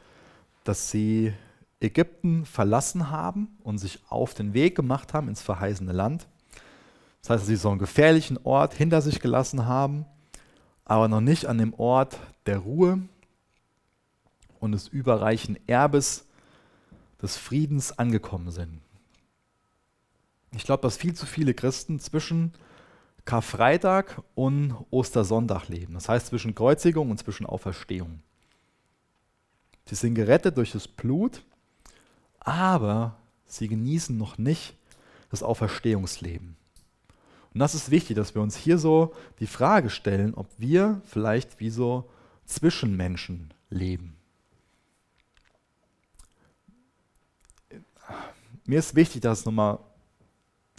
dass sie Ägypten verlassen haben und sich auf den Weg gemacht haben ins verheißene Land. Das heißt, dass sie so einen gefährlichen Ort hinter sich gelassen haben, aber noch nicht an dem Ort der Ruhe und des überreichen Erbes des Friedens angekommen sind. Ich glaube, dass viel zu viele Christen zwischen Karfreitag und Ostersonntag leben. Das heißt zwischen Kreuzigung und zwischen Auferstehung. Sie sind gerettet durch das Blut, aber sie genießen noch nicht das Auferstehungsleben. Und das ist wichtig, dass wir uns hier so die Frage stellen, ob wir vielleicht wie so Zwischenmenschen leben. Mir ist wichtig, das nochmal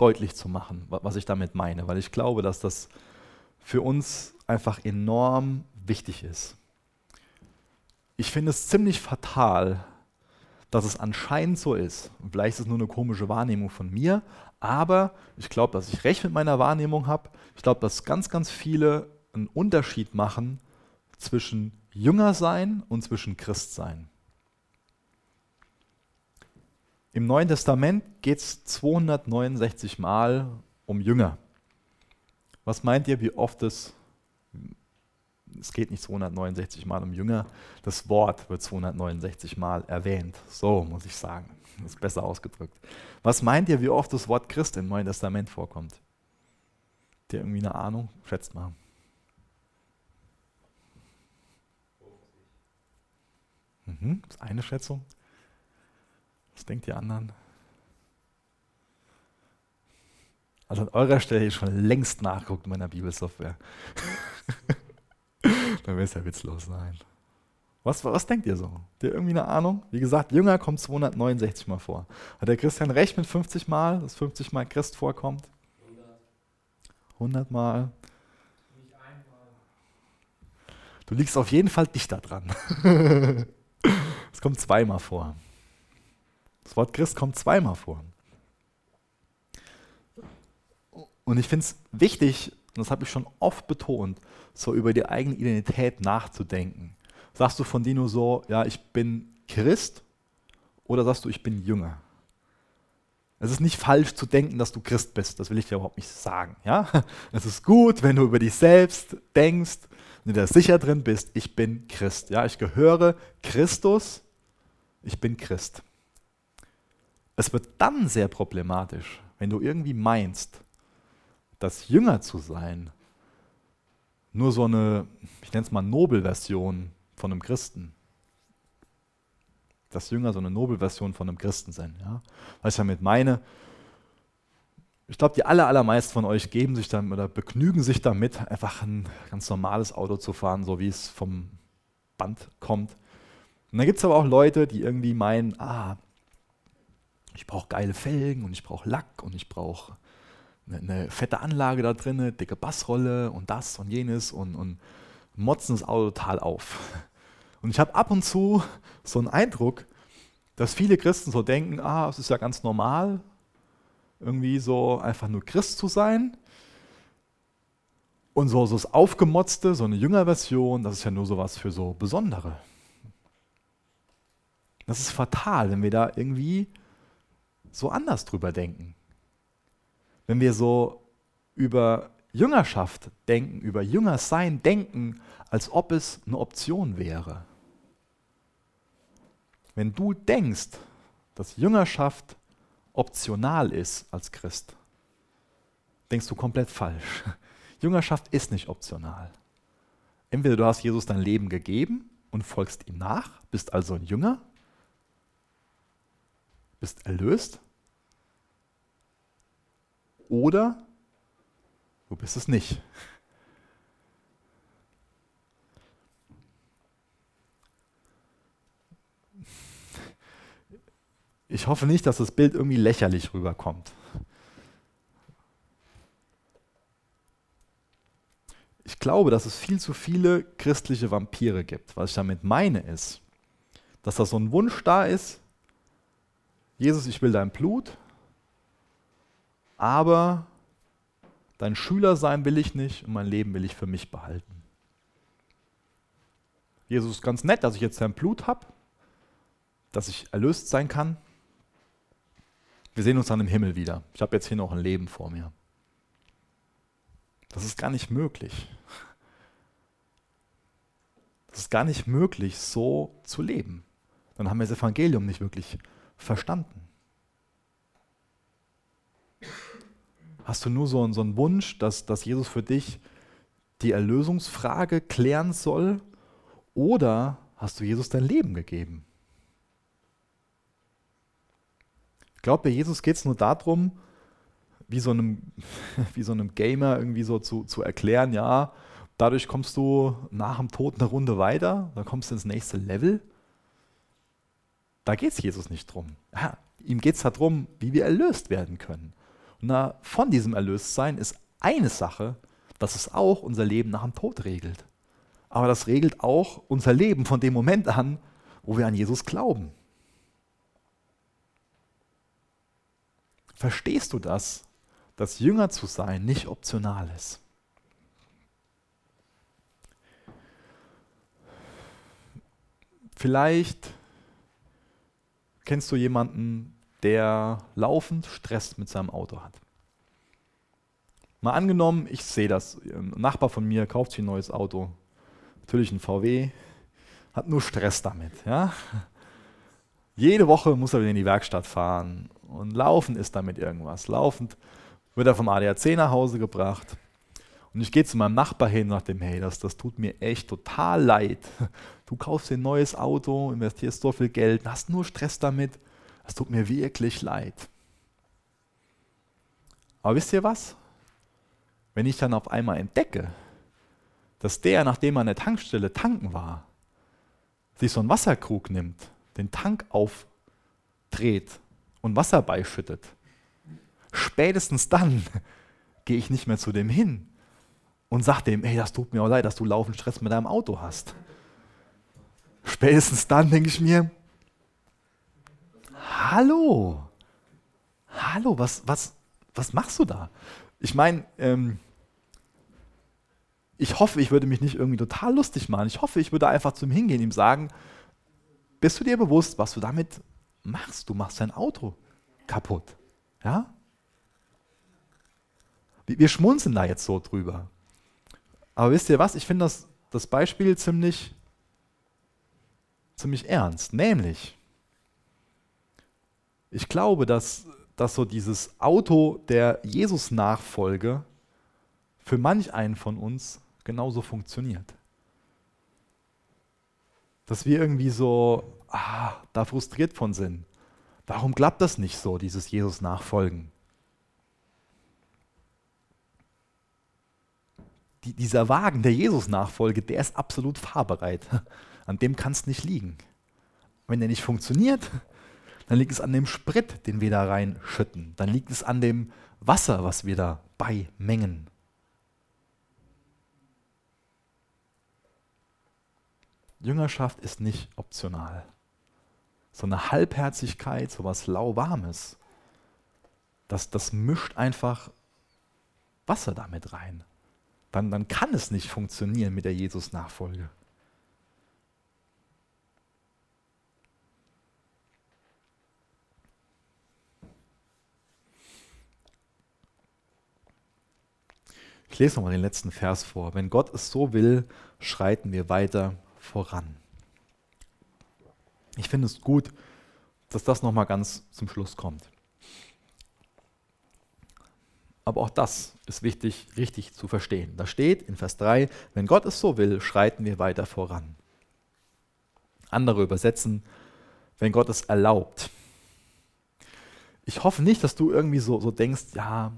deutlich zu machen, was ich damit meine, weil ich glaube, dass das für uns einfach enorm wichtig ist. Ich finde es ziemlich fatal, dass es anscheinend so ist. Und vielleicht ist es nur eine komische Wahrnehmung von mir, aber ich glaube, dass ich recht mit meiner Wahrnehmung habe. Ich glaube, dass ganz, ganz viele einen Unterschied machen zwischen Jünger sein und zwischen Christ sein. Im Neuen Testament geht es 269 Mal um Jünger. Was meint ihr, wie oft es, es geht nicht 269 Mal um Jünger, das Wort wird 269 Mal erwähnt. So muss ich sagen, das ist besser ausgedrückt. Was meint ihr, wie oft das Wort Christ im Neuen Testament vorkommt? Habt ihr irgendwie eine Ahnung? Schätzt mal. Mhm, das ist eine Schätzung. Was denkt ihr anderen? Also an eurer Stelle ich schon längst nachguckt in meiner Bibelsoftware. *laughs* Dann wird es ja witzlos sein. Was, was denkt ihr so? Habt ihr irgendwie eine Ahnung? Wie gesagt, Jünger kommt 269 Mal vor. Hat der Christian recht mit 50 Mal, dass 50 Mal Christ vorkommt? 100 Mal. Du liegst auf jeden Fall dichter dran. *laughs* Es kommt zweimal vor. Das Wort Christ kommt zweimal vor. Und ich finde es wichtig, und das habe ich schon oft betont, so über die eigene Identität nachzudenken. Sagst du von dir nur so, ja, ich bin Christ oder sagst du, ich bin Jünger? Es ist nicht falsch zu denken, dass du Christ bist, das will ich dir überhaupt nicht sagen. Ja? Es ist gut, wenn du über dich selbst denkst, wenn du da sicher drin bist, ich bin Christ. Ja? Ich gehöre Christus, ich bin Christ. Es wird dann sehr problematisch, wenn du irgendwie meinst, dass Jünger zu sein nur so eine, ich nenne es mal Nobelversion von einem Christen. Dass Jünger so eine Nobelversion von einem Christen sind. Ja? Was ich damit meine, ich glaube, die aller, allermeisten von euch geben sich dann oder begnügen sich damit, einfach ein ganz normales Auto zu fahren, so wie es vom Band kommt. Und dann gibt es aber auch Leute, die irgendwie meinen, ah, ich brauche geile Felgen und ich brauche Lack und ich brauche eine, eine, fette Anlage da drin, dicke Bassrolle und das und jenes und, und motzen das Auto total auf. Und ich habe ab und zu so einen Eindruck, dass viele Christen so denken, ah, es ist ja ganz normal, irgendwie so einfach nur Christ zu sein. Und so, so das Aufgemotzte, so eine Jüngerversion, das ist ja nur sowas für so Besondere. Das ist fatal, wenn wir da irgendwie so anders drüber denken. Wenn wir so über Jüngerschaft denken, über Jüngersein denken, als ob es eine Option wäre. Wenn du denkst, dass Jüngerschaft optional ist als Christ, denkst du komplett falsch. *laughs* Jüngerschaft ist nicht optional. Entweder du hast Jesus dein Leben gegeben und folgst ihm nach, bist also ein Jünger, bist erlöst, oder Du bist es nicht. Ich hoffe nicht, dass das Bild irgendwie lächerlich rüberkommt. Ich glaube, dass es viel zu viele christliche Vampire gibt. Was ich damit meine ist, dass da so ein Wunsch da ist, Jesus, ich will dein Blut, aber dein Schüler sein will ich nicht und mein Leben will ich für mich behalten. Jesus ist ganz nett, dass ich jetzt dein Blut habe, dass ich erlöst sein kann. Wir sehen uns dann im Himmel wieder. Ich habe jetzt hier noch ein Leben vor mir. Das ist gar nicht möglich. Das ist gar nicht möglich, so zu leben. Dann haben wir das Evangelium nicht wirklich verstanden. Hast du nur so, so einen Wunsch, dass, dass Jesus für dich die Erlösungsfrage klären soll? Oder hast du Jesus dein Leben gegeben? Ich glaube, bei Jesus geht es nur darum, wie so, einem, *laughs* wie so einem Gamer irgendwie so zu, zu erklären, ja, dadurch kommst du nach dem Tod eine Runde weiter, dann kommst du ins nächste Level. Da geht es Jesus nicht drum. Ja, ihm geht es darum, wie wir erlöst werden können. Und na, von diesem Erlöstsein ist eine Sache, dass es auch unser Leben nach dem Tod regelt. Aber das regelt auch unser Leben von dem Moment an, wo wir an Jesus glauben. Verstehst du das, dass Jünger zu sein nicht optional ist? Vielleicht kennst du jemanden, der laufend Stress mit seinem Auto hat. Mal angenommen, ich sehe das, ein Nachbar von mir kauft sich ein neues Auto, natürlich ein VW, hat nur Stress damit. Ja? Jede Woche muss er wieder in die Werkstatt fahren und laufen ist damit irgendwas. Laufend wird er vom ADAC nach Hause gebracht. Und ich gehe zu meinem Nachbar hin nach dem, hey, das, das tut mir echt total leid. *laughs* Du kaufst dir ein neues Auto, investierst so viel Geld, hast nur Stress damit. Es tut mir wirklich leid. Aber wisst ihr was? Wenn ich dann auf einmal entdecke, dass der, nachdem er an der Tankstelle tanken war, sich so einen Wasserkrug nimmt, den Tank aufdreht und Wasser beischüttet, spätestens dann *laughs* gehe ich nicht mehr zu dem hin und sage dem, hey, das tut mir auch leid, dass du laufend Stress mit deinem Auto hast. Spätestens dann denke ich mir, hallo, hallo, was, was, was machst du da? Ich meine, ähm, ich hoffe, ich würde mich nicht irgendwie total lustig machen. Ich hoffe, ich würde einfach zu ihm hingehen, ihm sagen, bist du dir bewusst, was du damit machst? Du machst dein Auto kaputt. Ja? Wir schmunzeln da jetzt so drüber. Aber wisst ihr was? Ich finde das, das Beispiel ziemlich, ziemlich ernst. Nämlich, ich glaube, dass, dass so dieses Auto der Jesus-Nachfolge für manch einen von uns genauso funktioniert. Dass wir irgendwie so ah, da frustriert von sind. Warum klappt das nicht so, dieses Jesus-Nachfolgen? Die, dieser Wagen der Jesus-Nachfolge, der ist absolut fahrbereit. *laughs* An dem kann es nicht liegen. Wenn der nicht funktioniert, dann liegt es an dem Sprit, den wir da reinschütten. Dann liegt es an dem Wasser, was wir da beimengen. Jüngerschaft ist nicht optional. So eine Halbherzigkeit, so was lauwarmes, das, das mischt einfach Wasser damit rein. Dann, dann kann es nicht funktionieren mit der Jesus-Nachfolge. Ich lese nochmal den letzten Vers vor. Wenn Gott es so will, schreiten wir weiter voran. Ich finde es gut, dass das nochmal ganz zum Schluss kommt. Aber auch das ist wichtig, richtig zu verstehen. Da steht in Vers 3, wenn Gott es so will, schreiten wir weiter voran. Andere übersetzen, wenn Gott es erlaubt. Ich hoffe nicht, dass du irgendwie so, so denkst, ja,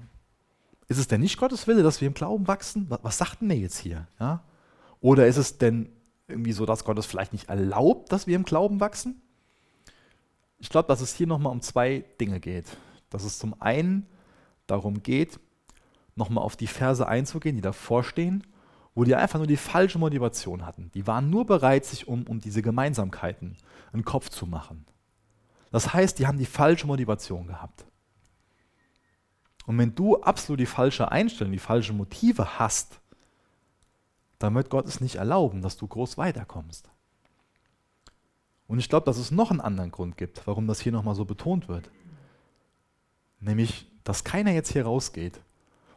ist es denn nicht Gottes Wille, dass wir im Glauben wachsen? Was, was sagt denn der jetzt hier? Ja? Oder ist es denn irgendwie so, dass Gott es vielleicht nicht erlaubt, dass wir im Glauben wachsen? Ich glaube, dass es hier nochmal um zwei Dinge geht. Dass es zum einen darum geht, nochmal auf die Verse einzugehen, die davor stehen, wo die einfach nur die falsche Motivation hatten. Die waren nur bereit, sich um, um diese Gemeinsamkeiten einen Kopf zu machen. Das heißt, die haben die falsche Motivation gehabt. Und wenn du absolut die falsche Einstellung, die falschen Motive hast, dann wird Gott es nicht erlauben, dass du groß weiterkommst. Und ich glaube, dass es noch einen anderen Grund gibt, warum das hier nochmal so betont wird. Nämlich, dass keiner jetzt hier rausgeht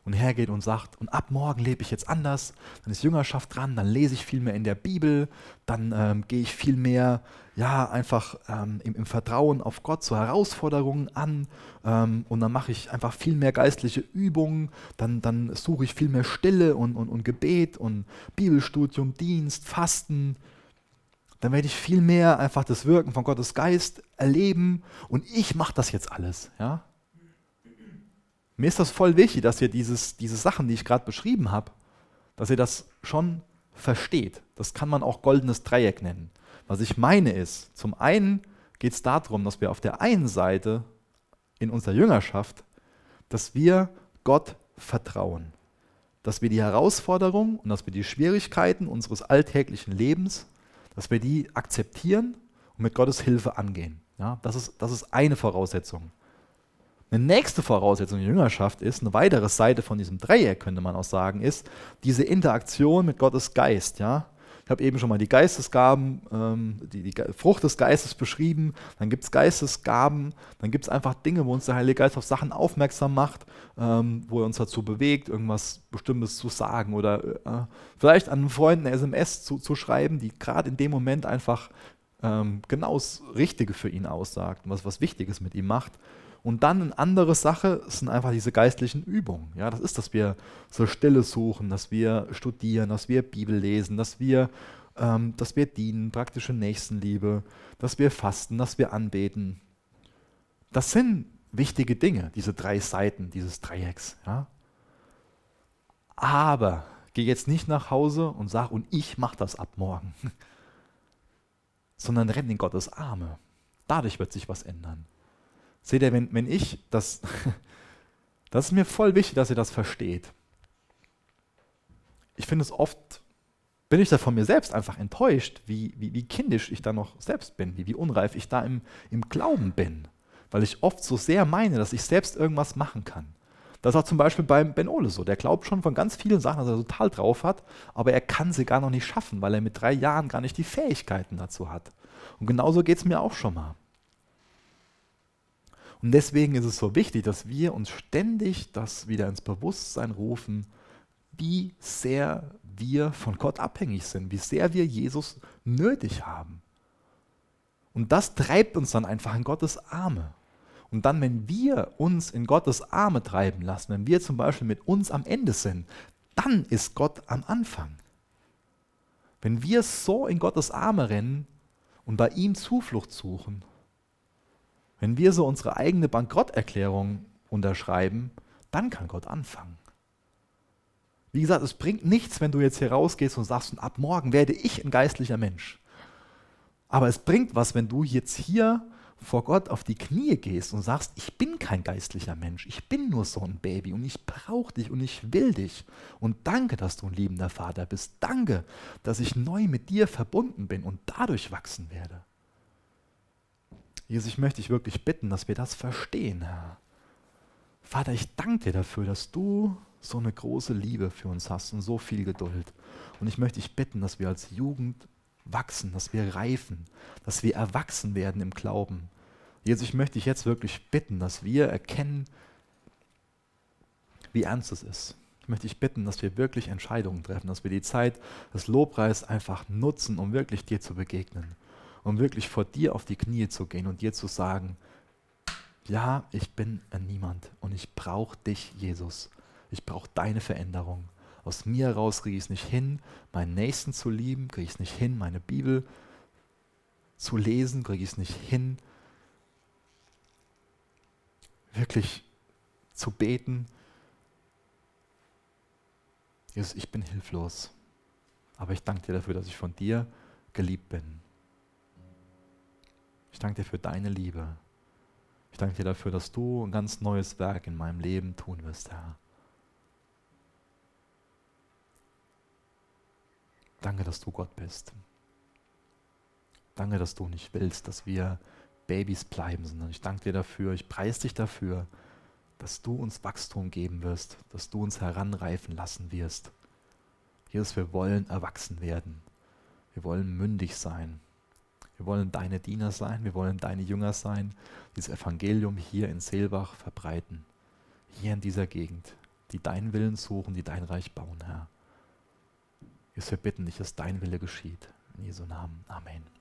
und hergeht und sagt, und ab morgen lebe ich jetzt anders, dann ist Jüngerschaft dran, dann lese ich viel mehr in der Bibel, dann ähm, gehe ich viel mehr, ja, einfach ähm, im, im, Vertrauen auf Gott zu Herausforderungen an ähm, und dann mache ich einfach viel mehr geistliche Übungen, dann, dann suche ich viel mehr Stille und, und, und Gebet und Bibelstudium, Dienst, Fasten, dann werde ich viel mehr einfach das Wirken von Gottes Geist erleben und ich mache das jetzt alles, ja. Mir ist das voll wichtig, dass ihr dieses, diese Sachen, die ich gerade beschrieben habe, dass ihr das schon versteht. Das kann man auch goldenes Dreieck nennen. Was ich meine ist, zum einen geht es darum, dass wir auf der einen Seite in unserer Jüngerschaft, dass wir Gott vertrauen. Dass wir die Herausforderungen und dass wir die Schwierigkeiten unseres alltäglichen Lebens, dass wir die akzeptieren und mit Gottes Hilfe angehen. Ja, das, ist, das ist eine Voraussetzung. Eine nächste Voraussetzung der Jüngerschaft ist, eine weitere Seite von diesem Dreieck, könnte man auch sagen, ist diese Interaktion mit Gottes Geist. Ja? Ich habe eben schon mal die Geistesgaben, ähm, die, die, Frucht des Geistes beschrieben. Dann gibt es Geistesgaben, dann gibt es einfach Dinge, wo uns der Heilige Geist auf Sachen aufmerksam macht, ähm, wo er uns dazu bewegt, irgendwas Bestimmtes zu sagen oder äh, vielleicht an einen Freund eine SMS zu, zu schreiben, die gerade in dem Moment einfach ähm, genau das Richtige für ihn aussagt und was, was Wichtiges mit ihm macht. Und dann eine andere Sache sind einfach diese geistlichen Übungen. Ja, das ist, dass wir so Stille suchen, dass wir studieren, dass wir Bibel lesen, dass wir, ähm, dass wir dienen, praktische Nächstenliebe, dass wir fasten, dass wir anbeten. Das sind wichtige Dinge, diese drei Seiten dieses Dreiecks. Ja? Aber geh jetzt nicht nach Hause und sag, und ich mache das ab morgen, *laughs* sondern renn in Gottes Arme. Dadurch wird sich was ändern. Seht ihr, wenn, wenn ich das, *laughs* das ist mir voll wichtig, dass ihr das versteht. Ich finde es oft, bin ich da von mir selbst einfach enttäuscht, wie, wie, wie kindisch ich da noch selbst bin, wie, wie unreif ich da im, im Glauben bin, weil ich oft so sehr meine, dass ich selbst irgendwas machen kann. Das ist auch zum Beispiel beim Ben Ole so. Der glaubt schon von ganz vielen Sachen, dass er total drauf hat, aber er kann sie gar noch nicht schaffen, weil er mit drei Jahren gar nicht die Fähigkeiten dazu hat. Und genauso geht es mir auch schon mal. Und deswegen ist es so wichtig, dass wir uns ständig das wieder ins Bewusstsein rufen, wie sehr wir von Gott abhängig sind, wie sehr wir Jesus nötig haben. Und das treibt uns dann einfach in Gottes Arme. Und dann, wenn wir uns in Gottes Arme treiben lassen, wenn wir zum Beispiel mit uns am Ende sind, dann ist Gott am Anfang. Wenn wir so in Gottes Arme rennen und bei ihm Zuflucht suchen, wenn wir so unsere eigene Bankrotterklärung unterschreiben, dann kann Gott anfangen. Wie gesagt, es bringt nichts, wenn du jetzt hier rausgehst und sagst, ab morgen werde ich ein geistlicher Mensch. Aber es bringt was, wenn du jetzt hier vor Gott auf die Knie gehst und sagst, ich bin kein geistlicher Mensch, ich bin nur so ein Baby und ich brauche dich und ich will dich. Und danke, dass du ein liebender Vater bist. Danke, dass ich neu mit dir verbunden bin und dadurch wachsen werde. Jesus, ich möchte dich wirklich bitten, dass wir das verstehen, Herr. Vater, ich danke dir dafür, dass du so eine große Liebe für uns hast und so viel Geduld. Und ich möchte dich bitten, dass wir als Jugend wachsen, dass wir reifen, dass wir erwachsen werden im Glauben. Jesus, ich möchte dich jetzt wirklich bitten, dass wir erkennen, wie ernst es ist. Ich möchte dich bitten, dass wir wirklich Entscheidungen treffen, dass wir die Zeit des Lobpreis einfach nutzen, um wirklich dir zu begegnen um wirklich vor dir auf die Knie zu gehen und dir zu sagen, ja, ich bin ein Niemand und ich brauche dich, Jesus. Ich brauche deine Veränderung. Aus mir heraus kriege ich es nicht hin, meinen Nächsten zu lieben, kriege ich es nicht hin, meine Bibel zu lesen, kriege ich es nicht hin, wirklich zu beten. Jesus, ich bin hilflos, aber ich danke dir dafür, dass ich von dir geliebt bin. Ich danke dir für deine Liebe. Ich danke dir dafür, dass du ein ganz neues Werk in meinem Leben tun wirst, Herr. Danke, dass du Gott bist. Danke, dass du nicht willst, dass wir Babys bleiben, sondern ich danke dir dafür, ich preise dich dafür, dass du uns Wachstum geben wirst, dass du uns heranreifen lassen wirst. Jesus, wir wollen erwachsen werden. Wir wollen mündig sein. Wir wollen deine Diener sein, wir wollen deine Jünger sein, dieses Evangelium hier in Seelbach verbreiten, hier in dieser Gegend, die deinen Willen suchen, die dein Reich bauen, Herr. Wir bitten dich, dass dein Wille geschieht. In Jesu Namen. Amen.